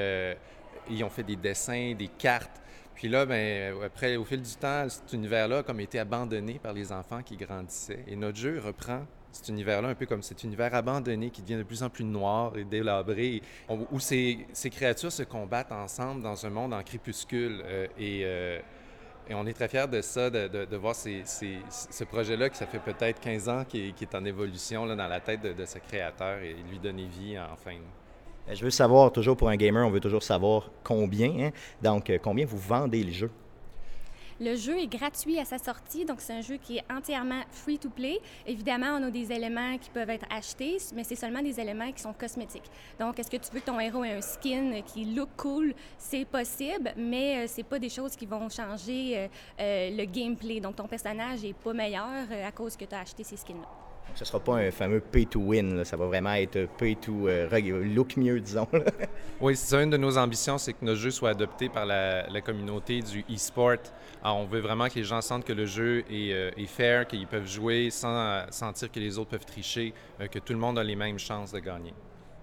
ils ont fait des dessins, des cartes. Puis là, ben, après, au fil du temps, cet univers-là a comme été abandonné par les enfants qui grandissaient. Et notre jeu reprend cet univers-là un peu comme cet univers abandonné qui devient de plus en plus noir et délabré, où ces, créatures se combattent ensemble dans un monde en crépuscule. euh, et, euh, et on est très fiers de ça, de, voir ce projet-là, qui ça fait peut-être 15 ans, qui est, en évolution là, dans la tête de, ce créateur et lui donner vie enfin. Euh, Je veux savoir, toujours pour un gamer, on veut toujours savoir combien. hein. Donc, euh, combien vous vendez le jeu? Le jeu est gratuit à sa sortie, donc c'est un jeu qui est entièrement free to play. Évidemment, on a des éléments qui peuvent être achetés, mais c'est seulement des éléments qui sont cosmétiques. Donc, est-ce que tu veux que ton héros ait un skin qui look cool? C'est possible, mais euh, c'est pas des choses qui vont changer euh, euh, le gameplay. Donc, ton personnage est pas meilleur à cause que tu as acheté ces skins-là. Donc, ce ne sera pas un fameux pay to win. là. Ça va vraiment être pay to euh, look mieux, disons. là. Oui, c'est ça. Une de nos ambitions, c'est que notre jeu soit adopté par la, la communauté du e-sport. Alors, on veut vraiment que les gens sentent que le jeu est, euh, est fair, qu'ils peuvent jouer sans euh, sentir que les autres peuvent tricher, euh, que tout le monde a les mêmes chances de gagner.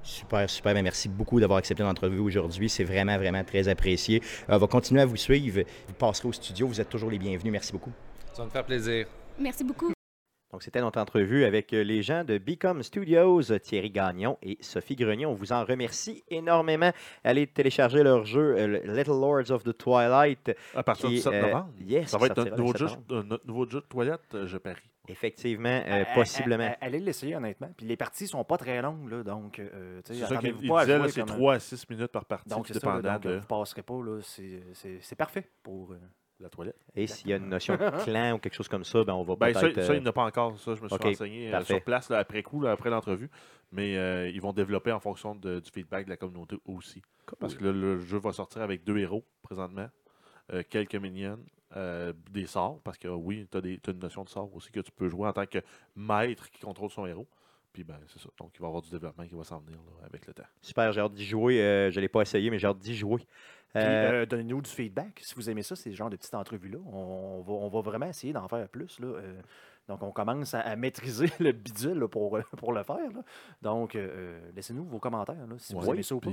Super, super. Ben, merci beaucoup d'avoir accepté l'entrevue aujourd'hui. C'est vraiment, vraiment très apprécié. Euh, on va continuer à vous suivre. Vous passerez au studio. Vous êtes toujours les bienvenus. Merci beaucoup. Ça va me faire plaisir. Merci beaucoup. Donc, c'était notre entrevue avec euh, les gens de Become Studios, Thierry Gagnon et Sophie Grenier. On vous en remercie énormément. Allez télécharger leur jeu euh, le Little Lords of the Twilight. À partir qui, du 7 euh, novembre. yes, ça va être notre nouveau, 7 jeu, notre nouveau jeu de toilette, je parie. Effectivement, Euh, euh, possiblement. Allez l'essayer, honnêtement. Puis les parties sont pas très longues, là, donc, euh, tu sais, C'est ça qu'il disait, c'est comme un- 3 à 6 minutes par partie, Donc, c'est ça, là, dépendant donc, de vous passerez pas, là. C'est- C'est c'est parfait pour... euh, la toilette. Et s'il y a une notion de clan ou quelque chose comme ça, ben, on va Ben, ça, peut-être. ça, euh, il n'a pas encore. Ça, je me suis renseigné euh, parfait. sur place là, après coup, là, après l'entrevue. Mais euh, ils vont développer en fonction de- du feedback de la communauté aussi. Parce que là, le jeu va sortir avec deux héros présentement, euh, quelques minions, euh, des sorts. Parce que oui, tu as, une notion de sort aussi que tu peux jouer en tant que maître qui contrôle son héros. Puis ben, c'est ça. Donc il va y avoir du développement qui va s'en venir là, avec le temps. Super, j'ai hâte d'y jouer. euh, je ne l'ai pas essayé, mais j'ai hâte d'y jouer. Puis, Euh, euh, donnez-nous du feedback. Si vous aimez ça, ces genres de petites entrevues-là, on, va, on va vraiment essayer d'en faire plus. Là. Euh, donc, on commence à, à maîtriser le bidule là, pour, euh, pour le faire. là. Donc, laissez-nous vos commentaires là, si vous aimez ça ou pas.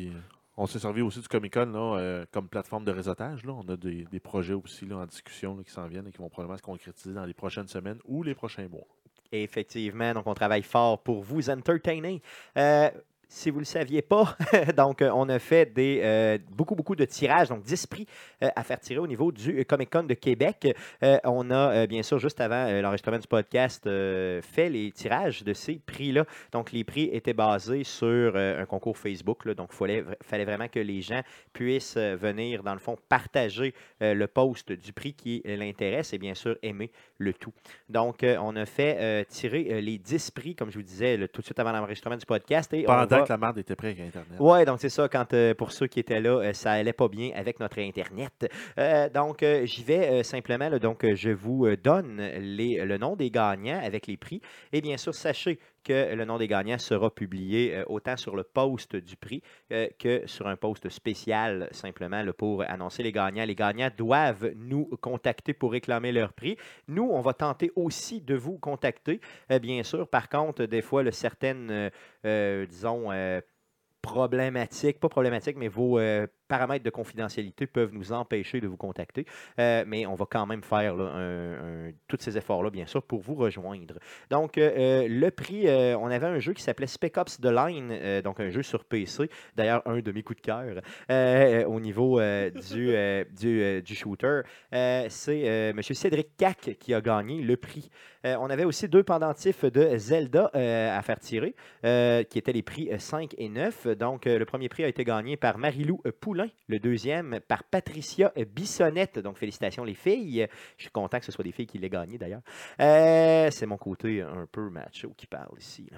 on s'est servi aussi du Comic Con là, euh, comme plateforme de réseautage. Là. On a des, des projets aussi là, en discussion qui s'en viennent et qui vont probablement se concrétiser dans les prochaines semaines ou les prochains mois. Effectivement, donc on travaille fort pour vous entertainer. Euh, si vous ne le saviez pas, donc euh, on a fait des, euh, beaucoup, beaucoup de tirages, donc 10 prix euh, à faire tirer au niveau du Comic Con de Québec. Euh, on a, bien sûr, juste avant l'enregistrement du podcast, fait les tirages de ces prix-là. Donc les prix étaient basés sur un concours Facebook, là, donc il fallait, fallait vraiment que les gens puissent venir, dans le fond, partager le post du prix qui l'intéresse et bien sûr aimer le tout. Donc, on a fait tirer les 10 prix, comme je vous disais, là, tout de suite avant l'enregistrement du podcast. Et on Pendant la marde était prête avec Internet. Ouais, donc c'est ça, quand euh, pour ceux qui étaient là, euh, ça allait pas bien avec notre Internet. Euh, donc, j'y vais simplement. là, donc, je vous donne les, le nom des gagnants avec les prix. Et bien sûr, sachez que le nom des gagnants sera publié euh, autant sur le post du prix euh, que sur un post spécial, simplement pour annoncer les gagnants. Les gagnants doivent nous contacter pour réclamer leur prix. Nous, on va tenter aussi de vous contacter, euh, bien sûr. Par contre, des fois, le, certaines, disons, problématiques, pas problématiques, mais vos paramètres de confidentialité peuvent nous empêcher de vous contacter. Euh, mais on va quand même faire tous ces efforts-là, bien sûr, pour vous rejoindre. Donc, euh, euh, le prix, on avait un jeu qui s'appelait Spec Ops The Line, donc un jeu sur PC. D'ailleurs, un de mes coups de cœur au niveau du, shooter. C'est M. Cédric Cac qui a gagné le prix. On avait aussi deux pendentifs de Zelda à faire tirer, qui étaient les prix euh, 5 et 9. Donc, le premier prix a été gagné par Marilou euh, Le deuxième par Patricia Bissonnette. Donc, félicitations les filles. Je suis content que ce soit des filles qui l'aient gagné d'ailleurs. Euh, C'est mon côté un peu macho qui parle ici.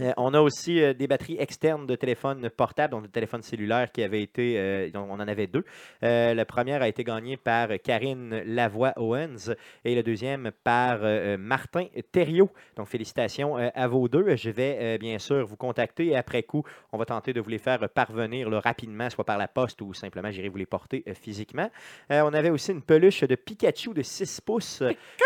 Euh, on a aussi euh, des batteries externes de téléphone portable, donc de téléphone cellulaire qui avaient été, euh, on en avait deux. La première a été gagnée par Karine Lavoie-Owens et le deuxième par Martin Thériault. Donc félicitations à vos deux. Je vais bien sûr vous contacter et après coup, on va tenter de vous les faire parvenir là, rapidement, soit par la poste ou simplement j'irai vous les porter physiquement. On avait aussi une peluche de Pikachu de 6 pouces.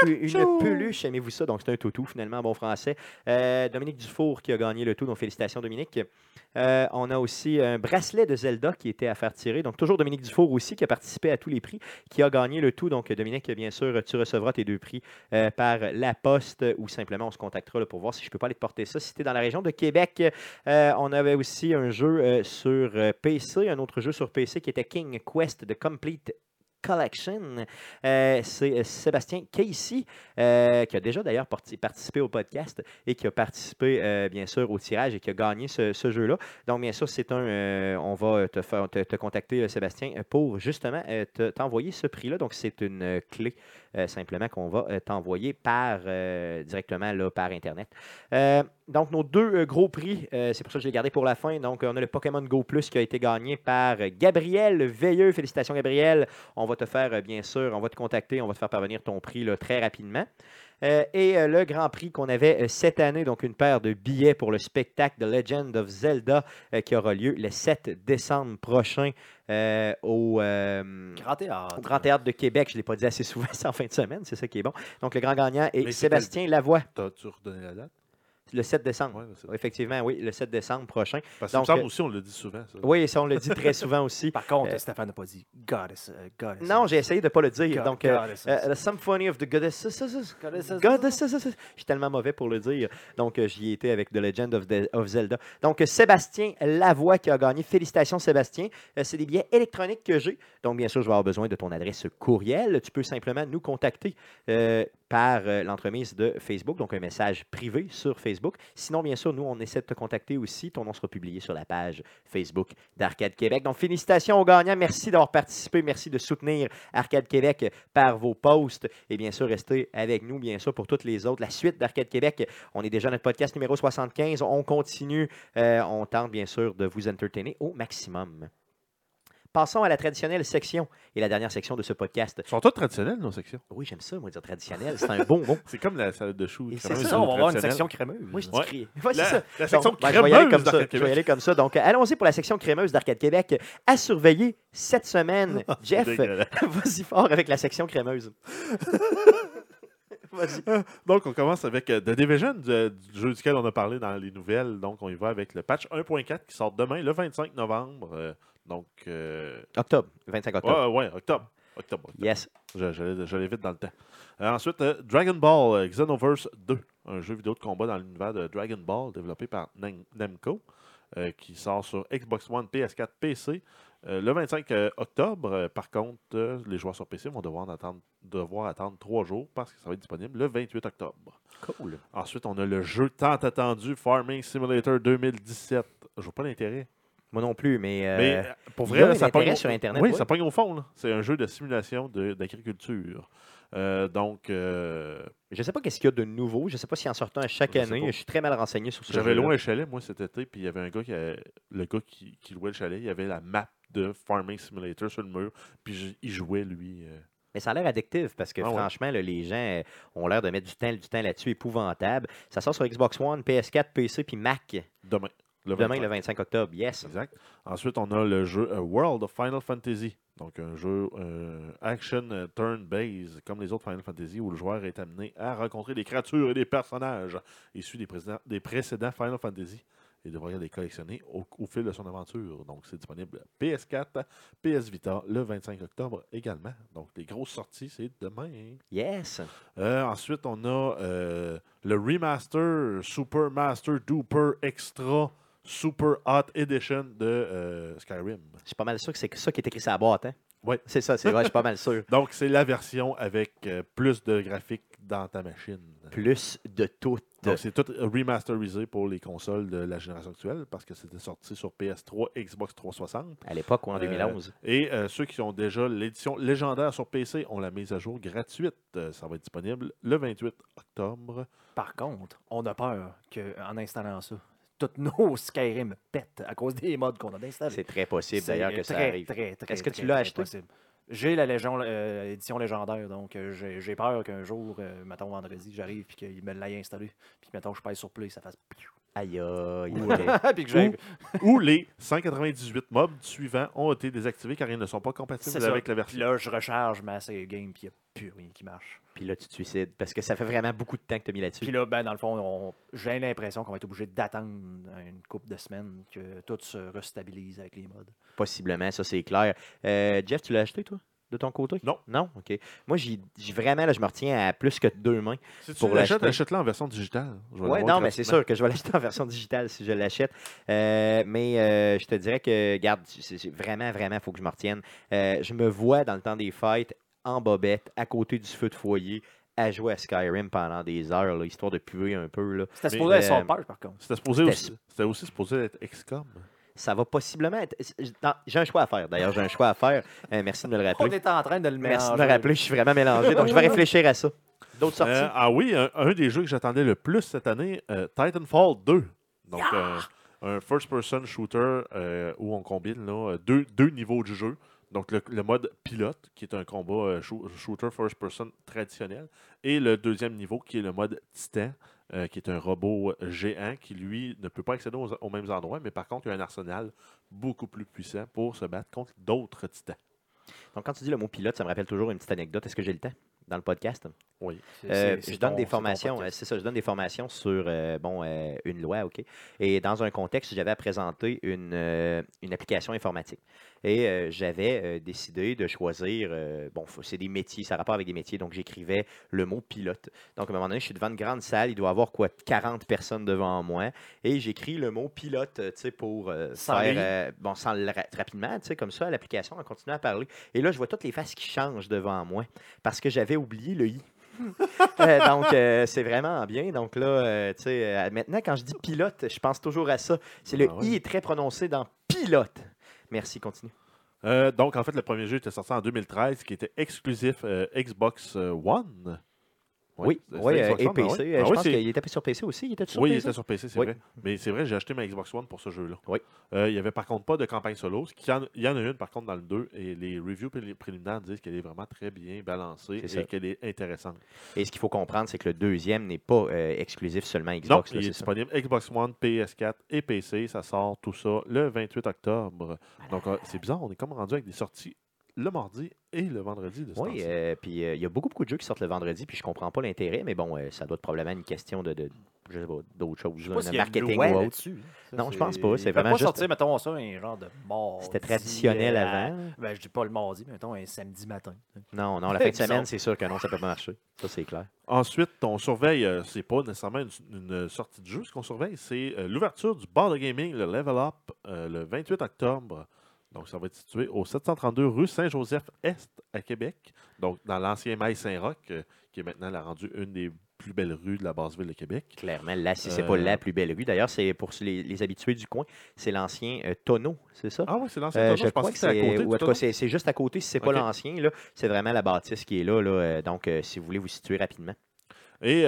Une peluche, aimez-vous ça? Donc c'est un toutou finalement en bon français. Dominique Dufour qui a gagné le tout, donc félicitations Dominique. Euh, on a aussi un bracelet de Zelda qui était à faire tirer. Donc toujours Dominique Dufour aussi qui a participé à tous les prix, qui a gagné le tout. Donc Dominique, bien sûr, tu recevras tes deux prix euh, par la poste ou simplement on se contactera pour voir si je peux pas aller te porter ça. Si tu es dans la région de Québec, euh, on avait aussi un jeu sur PC, un autre jeu sur PC qui était King Quest The Complete Collection. Euh, c'est euh, Sébastien Casey, euh, qui a déjà d'ailleurs parti- participé au podcast et qui a participé, bien sûr, au tirage et qui a gagné ce, jeu-là. Donc, bien sûr, c'est un. on va te, contacter, Sébastien, pour justement te- t'envoyer ce prix-là. Donc, c'est une clé simplement qu'on va euh, t'envoyer par euh, directement là, par Internet. Euh, donc, nos deux euh, gros prix, euh, c'est pour ça que je l'ai gardé pour la fin. Donc, on a le Pokémon Go Plus qui a été gagné par Gabriel Veilleux. Félicitations, Gabriel. On va te faire, euh, bien sûr, on va te contacter, on va te faire parvenir ton prix très rapidement. Euh, et euh, le grand prix qu'on avait euh, cette année, donc une paire de billets pour le spectacle The Legend of Zelda euh, qui aura lieu le 7 décembre prochain euh, au, euh, Grand théâtre. au Grand Théâtre de Québec. Je ne l'ai pas dit assez souvent, c'est en fin de semaine, c'est ça qui est bon. Donc le grand gagnant est Mais Sébastien Lavoie. T'as-tu redonné la date? Le 7 décembre. Ouais, Effectivement, oui, le 7 décembre prochain. Parce que me Donc, semble euh, aussi, on le dit souvent. Ça. Oui, ça, on le dit très souvent aussi. Par contre, Euh, Stéphane n'a pas dit Goddess. goddess Non, j'ai essayé de ne pas le dire. God- Donc, euh, goddesses. euh, The Symphony of the Goddesses. Goddesses. Goddesses. Je suis tellement mauvais pour le dire. Donc, euh, j'y ai été avec The Legend of, the- of Zelda. Donc, euh, Sébastien Lavoie qui a gagné. Félicitations, Sébastien. Euh, C'est des billets électroniques que j'ai. Donc, bien sûr, je vais avoir besoin de ton adresse courriel. Tu peux simplement nous contacter euh, par euh, l'entremise de Facebook, donc un message privé sur Facebook. Sinon, bien sûr, nous, on essaie de te contacter aussi. Ton nom sera publié sur la page Facebook d'Arcade Québec. Donc, félicitations aux gagnants. Merci d'avoir participé. Merci de soutenir Arcade Québec par vos posts. Et bien sûr, restez avec nous, bien sûr, pour toutes les autres. La suite d'Arcade Québec, on est déjà à notre podcast numéro 75. On continue. Euh, on tente, bien sûr, de vous entertainer au maximum. Passons à la traditionnelle section et la dernière section de ce podcast. Ils sont tous traditionnels, nos sections. Oui, j'aime ça, moi, dire traditionnel. C'est un bon mot. C'est comme la salade de choux. C'est ça, Ça, on va avoir une section crémeuse. Moi, je dis Ouais. La, ça. la section Donc, ben, je vais y aller crémeuse comme ça. d'Arcade Je vais y Québec. aller comme ça. Donc, euh, allons-y pour la section crémeuse d'Arcade Québec. À surveiller cette semaine. Jeff, Dégueulasse. vas-y fort avec la section crémeuse. vas-y. Donc, on commence avec euh, The Division, du, du jeu duquel on a parlé dans les nouvelles. Donc, on y va avec le patch 1.4 qui sort demain, le 25 novembre. Euh, donc, euh, Octobre, 25 octobre. ouais, ouais, octobre. Octobre. octobre. Yes. Je- J'allais vite dans le temps. Euh, ensuite, euh, Dragon Ball euh, Xenoverse 2, un jeu vidéo de combat dans l'univers de Dragon Ball développé par Nam- Namco, qui sort sur Xbox One, PS4, PC. le 25 euh, octobre, par contre, les joueurs sur PC vont devoir attendre, devoir attendre trois jours parce que ça va être disponible le 28 octobre. Cool. Ensuite, on a le jeu tant attendu Farming Simulator 2017. Je vois pas l'intérêt. Moi non plus, mais. euh, Mais euh, pour vrai, là, ça pogne sur Internet, Oui, ça pogne au fond. là. C'est un jeu de simulation d'agriculture. Euh, donc, euh, Je sais pas qu'est-ce qu'il y a de nouveau. Je sais pas s'il en sort un à chaque Je année. Je suis très mal renseigné sur ce j'avais loué un chalet, moi, cet été, puis il y avait un gars qui, le gars qui, qui louait le chalet, il y avait la map de Farming Simulator sur le mur, puis il jouait, lui. euh. Mais ça a l'air addictif parce que Ah ouais. franchement, là, les gens ont l'air de mettre du temps, du temps là-dessus épouvantable. Ça sort sur Xbox One, PS4, PC puis Mac demain. Le demain 25. le 25 octobre. Yes. Exact. Ensuite, on a le jeu euh, World of Final Fantasy. Donc, un jeu euh, action euh, turn-based, comme les autres Final Fantasy, où le joueur est amené à rencontrer des créatures et des personnages issus des, précédents- des précédents Final Fantasy et devra les collectionner au, au fil de son aventure. Donc, c'est disponible PS4, PS Vita le 25 octobre également. Donc, les grosses sorties, c'est demain. Yes. Euh, ensuite, on a euh, le remaster Super Master Duper Extra Super Hot Edition de euh, Skyrim. Je suis pas mal sûr que c'est ça qui est écrit sur la boîte. Hein? Ouais. C'est ça, c'est vrai, je suis pas mal sûr. Donc, c'est la version avec euh, plus de graphiques dans ta machine. Plus de tout. Donc, c'est tout remasterisé pour les consoles de la génération actuelle parce que c'était sorti sur PS3, Xbox 360. À l'époque ou en Euh, 2011. Et euh, ceux qui ont déjà l'édition légendaire sur PC ont la mise à jour gratuite. Euh, ça va être disponible le 28 octobre. Par contre, on a peur qu'en installant ça, toutes nos Skyrim pètent à cause des mods qu'on a installés. C'est très possible d'ailleurs que ça très, arrive. très, très, Est-ce que tu l'as acheté? possible. J'ai la Légion, euh, édition légendaire, donc euh, j'ai peur qu'un jour, euh, mettons vendredi, j'arrive puis qu'il me l'ait installé. Puis mettons, je pèse sur play, ça fasse. Aïe aïe. Ou, ok. puis que j'ai. Ou les 198 mobs suivants ont été désactivés car ils ne sont pas compatibles ça. avec la Puis version. là, je recharge ma save game, puis il n'y a plus rien qui marche. Puis là, tu te suicides parce que ça fait vraiment beaucoup de temps que tu as mis là-dessus. Puis là, ben, dans le fond, on- j'ai l'impression qu'on va être obligé d'attendre une couple de semaines que tout se restabilise avec les mods. Possiblement, ça c'est clair. Euh, Jeff, tu l'as acheté toi? De ton côté? Non. Non? OK. Moi, j'ai j'ai vraiment, là, je me retiens à plus que deux mains. Si tu pour l'achètes, l'acheter. achète-le en version digitale. Oui, non, mais c'est sûr que je vais l'acheter en version digitale si je l'achète. Euh, mais euh, je te dirais que, garde, c'est c'est vraiment, vraiment, il faut que je me retienne. Euh, je me vois dans le temps des fêtes en bobette, à côté du feu de foyer, à jouer à Skyrim pendant des heures, là, histoire de puer un peu. Là. C'était supposé être euh, son peur, par contre. C'était supposé C'était aussi, c'était aussi supposé être XCOM. Ça va possiblement être. J'ai un choix à faire, d'ailleurs. J'ai un choix à faire. Euh, merci de me le On rappeler. est en train de le mélanger. Merci de me rappeler. Je suis vraiment mélangé. Donc, je vais réfléchir à ça. D'autres sorties? Euh, ah oui, un, un des jeux que j'attendais le plus cette année, euh, Titanfall 2. Donc, euh, un first-person shooter euh, où on combine là, deux, deux niveaux du jeu. Donc, le, le mode pilote, qui est un combat euh, shoo- shooter first-person traditionnel, et le deuxième niveau, qui est le mode titan, euh, qui est un robot euh, géant qui, lui, ne peut pas accéder aux, aux mêmes endroits, mais par contre, il a un arsenal beaucoup plus puissant pour se battre contre d'autres titans. Donc, quand tu dis le mot pilote, ça me rappelle toujours une petite anecdote. Est-ce que j'ai le temps? dans le podcast? Oui. Euh, je donne ton- des formations, c'est ça, je donne des formations sur euh, bon, euh, une loi, OK? Et dans un contexte, j'avais à présenter une, euh, une application informatique. Et euh, j'avais euh, décidé de choisir, bon, c'est des métiers, ça a rapport avec des métiers, donc j'écrivais le mot pilote. Donc à un moment donné, je suis devant une grande salle, il doit y avoir quoi, 40 personnes devant moi, et j'écris le mot pilote, tu sais, pour Sans faire, bon, sans le ra- rapidement, tu sais, comme ça, à l'application, on continue à parler. Et là, je vois toutes les faces qui changent devant moi, parce que j'avais oublié le i. Euh, donc, euh, c'est vraiment bien. Donc là, euh, tu sais, maintenant, quand je dis pilote, je pense toujours à ça. C'est le Ah ouais. i est très prononcé dans pilote. Merci, continue. Euh, donc, en fait, le premier jeu était sorti en 2013, qui était exclusif euh, Xbox euh, One. Oui, euh, et ben PC. oui. euh, Ah je oui, pense qu'il était sur PC aussi. Il était sur oui, il PC? était sur PC, c'est Oui. vrai. Mais c'est vrai, j'ai acheté ma Xbox One pour ce jeu-là. Oui. Euh, il n'y avait par contre pas de campagne solo. en- Il y en a une par contre dans le 2 et les reviews pré- préliminaires disent qu'elle est vraiment très bien balancée et qu'elle est intéressante. Et ce qu'il faut comprendre, c'est que le deuxième n'est pas exclusif seulement Non, Xbox. là, il est ça. disponible Xbox One, PS4 et PC. Ça sort tout ça le 28 octobre. Donc, euh, c'est bizarre, on est comme rendu avec des sorties le mardi et le vendredi de ce Oui, euh, puis euh, il y a beaucoup, beaucoup de jeux qui sortent le vendredi, puis je comprends pas l'intérêt, mais bon, euh, ça doit être probablement une question de, de je sais pas, d'autres choses, Je sais là, pas de s'il y a une marketing loi ou autre. là-dessus. Ça, Non, je pense pas, c'est il peut vraiment pas juste- sortir, mettons ça, un genre de mort. C'était traditionnel avant. Ben, je dis pas le mardi, mais mettons un samedi matin. Non, non, la fin de semaine, c'est sûr que non, ça peut pas marcher. Ça, c'est clair. Ensuite, on surveille, euh, c'est pas nécessairement une, une sortie de jeu, ce qu'on surveille, c'est euh, l'ouverture du bar de gaming, le Level Up, euh, le 28 octobre. Donc, ça va être situé au 732 rue Saint-Joseph-Est à Québec, donc dans l'ancien Mail Saint-Roch, euh, qui est maintenant la rendue une des plus belles rues de la basse ville de Québec. Clairement, là, si c'est pas Euh, la plus belle rue. D'ailleurs, c'est pour les, les habitués du coin, c'est l'ancien euh, tonneau, c'est ça? Ah oui, c'est l'ancien Euh, tonneau, je je crois pensais que que c'était à c'est, côté ou en tout cas, c'est c'est juste à côté. Si c'est pas Ok. l'ancien, c'est vraiment la bâtisse qui est là. là, donc, si vous voulez vous situer rapidement. Et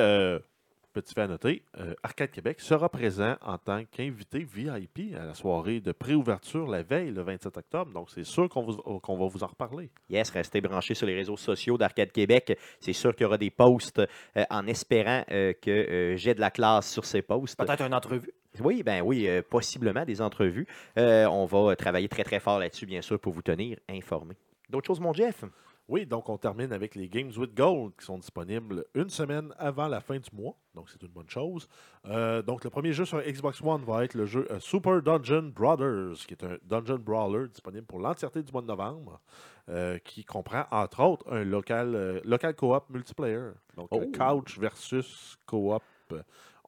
petit fait à noter, euh, Arcade Québec sera présent en tant qu'invité VIP à la soirée de préouverture la veille, le 27 octobre. Donc, c'est sûr qu'on vous- qu'on va vous en reparler. Yes, restez branchés sur les réseaux sociaux d'Arcade Québec. C'est sûr qu'il y aura des posts euh, en espérant euh, que euh, j'ai de la classe sur ces posts. Peut-être une entrevue. Oui, ben oui, euh, possiblement des entrevues. Euh, on va travailler très, très fort là-dessus, bien sûr, pour vous tenir informés. D'autres choses, mon Jeff? Oui, donc on termine avec les Games with Gold qui sont disponibles une semaine avant la fin du mois. Donc c'est une bonne chose. Euh, donc le premier jeu sur Xbox One va être le jeu euh, Super Dungeon Brothers, qui est un dungeon brawler disponible pour l'entièreté du mois de novembre, euh, qui comprend entre autres un local, euh, local co-op multiplayer. Donc Oh. couch versus co-op.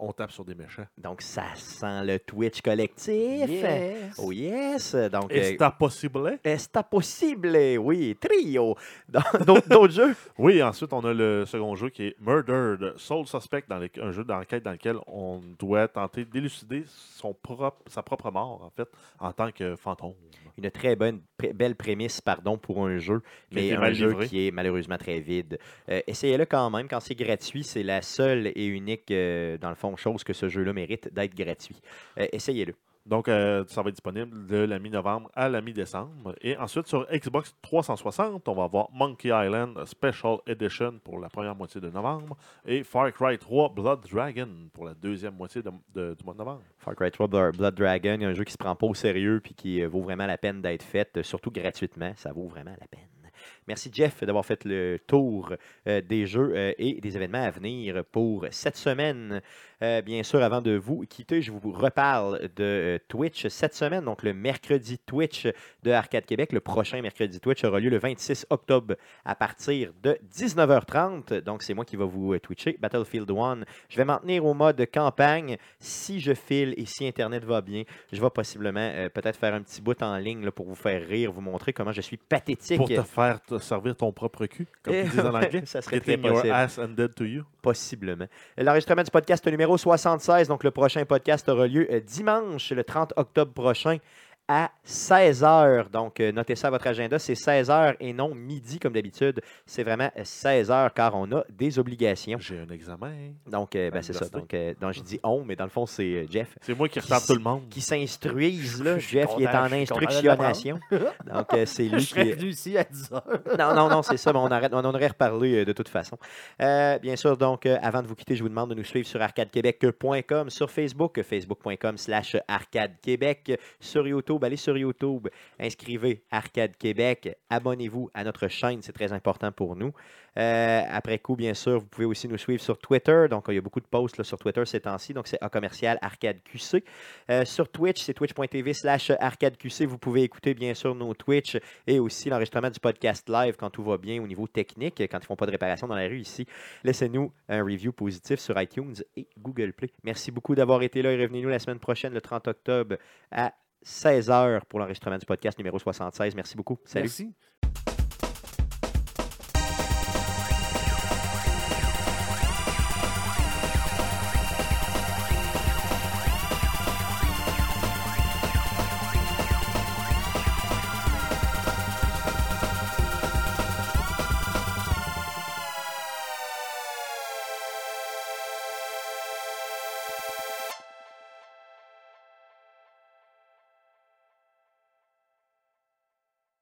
On tape sur des méchants. Donc, ça sent le Twitch collectif. Yes. Oh yes! Donc, Est-ce euh, possible? Est-ce possible? Oui, trio. Dans- D'autres d'autres jeux? Oui, ensuite, on a le second jeu qui est Murdered Soul Suspect, dans les- un jeu d'enquête dans lequel on doit tenter d'élucider son propre, sa propre mort, en fait, en tant que fantôme. Une très bonne, belle prémisse, pardon, pour un jeu, mais un mal jeu livré. qui est malheureusement très vide. Euh, Essayez-le quand même. Quand c'est gratuit, c'est la seule et unique, euh, dans le fond, chose que ce jeu-là mérite d'être gratuit. Euh, Essayez-le. Donc, euh, ça va être disponible de la mi-novembre à la mi-décembre. Et ensuite, sur Xbox 360, on va avoir Monkey Island Special Edition pour la première moitié de novembre et Far Cry 3 Blood Dragon pour la deuxième moitié de- de- du mois de novembre. Far Cry 3 Blood Dragon, un jeu qui se prend pas au sérieux puis qui euh, vaut vraiment la peine d'être fait, surtout gratuitement. Ça vaut vraiment la peine. Merci Jeff d'avoir fait le tour euh, des jeux euh, et des événements à venir pour cette semaine. Euh, bien sûr, avant de vous quitter, je vous reparle de euh, Twitch cette semaine, donc le mercredi Twitch de Arcade Québec. Le prochain mercredi Twitch aura lieu le 26 octobre à partir de 19h30. Donc, c'est moi qui va vous euh, twitcher Battlefield 1. Je vais m'en tenir au mode campagne. Si je file et si Internet va bien, je vais possiblement euh, peut-être faire un petit bout en ligne là, pour vous faire rire, vous montrer comment je suis pathétique. Pour te faire te servir ton propre cul, comme ils disent en anglais. ça serait très your to you. Possiblement. L'enregistrement du podcast numéro 76, donc le prochain podcast aura lieu euh, dimanche, le 30 octobre prochain, à 16h. Donc, euh, notez ça à votre agenda, c'est 16h et non midi comme d'habitude. C'est vraiment 16h car on a des obligations. J'ai un examen. Donc, euh, ben, c'est ça. Donc, euh, donc, je dis on, mais dans le fond, c'est euh, Jeff C'est moi qui retarde tout le monde. qui s'instruise. Là. Je Jeff, il est en je instructionnation. Donc, euh, c'est Je lui serais qui... venu ici à 10 heures. Non, non, non, c'est ça, mais on, arrête, on en aurait reparlé euh, de toute façon. Euh, bien sûr, donc, euh, avant de vous quitter, je vous demande de nous suivre sur arcadequebec.com, sur Facebook, facebook.com slash arcadequebec, sur YouTube, Allez sur YouTube, inscrivez Arcade Québec, abonnez-vous à notre chaîne, c'est très important pour nous. Euh, après coup, bien sûr, vous pouvez aussi nous suivre sur Twitter. Donc, il y a beaucoup de posts sur Twitter ces temps-ci. Donc, c'est A commercial Arcade QC. Euh, sur Twitch, c'est twitch.tv slash Arcade QC. Vous pouvez écouter, bien sûr, nos Twitch et aussi l'enregistrement du podcast live quand tout va bien au niveau technique, quand ils ne font pas de réparation dans la rue ici. Laissez-nous un review positif sur iTunes et Google Play. Merci beaucoup d'avoir été là et revenez-nous la semaine prochaine, le 30 octobre, à 16h pour l'enregistrement du podcast numéro 76. Merci beaucoup. Salut. Merci.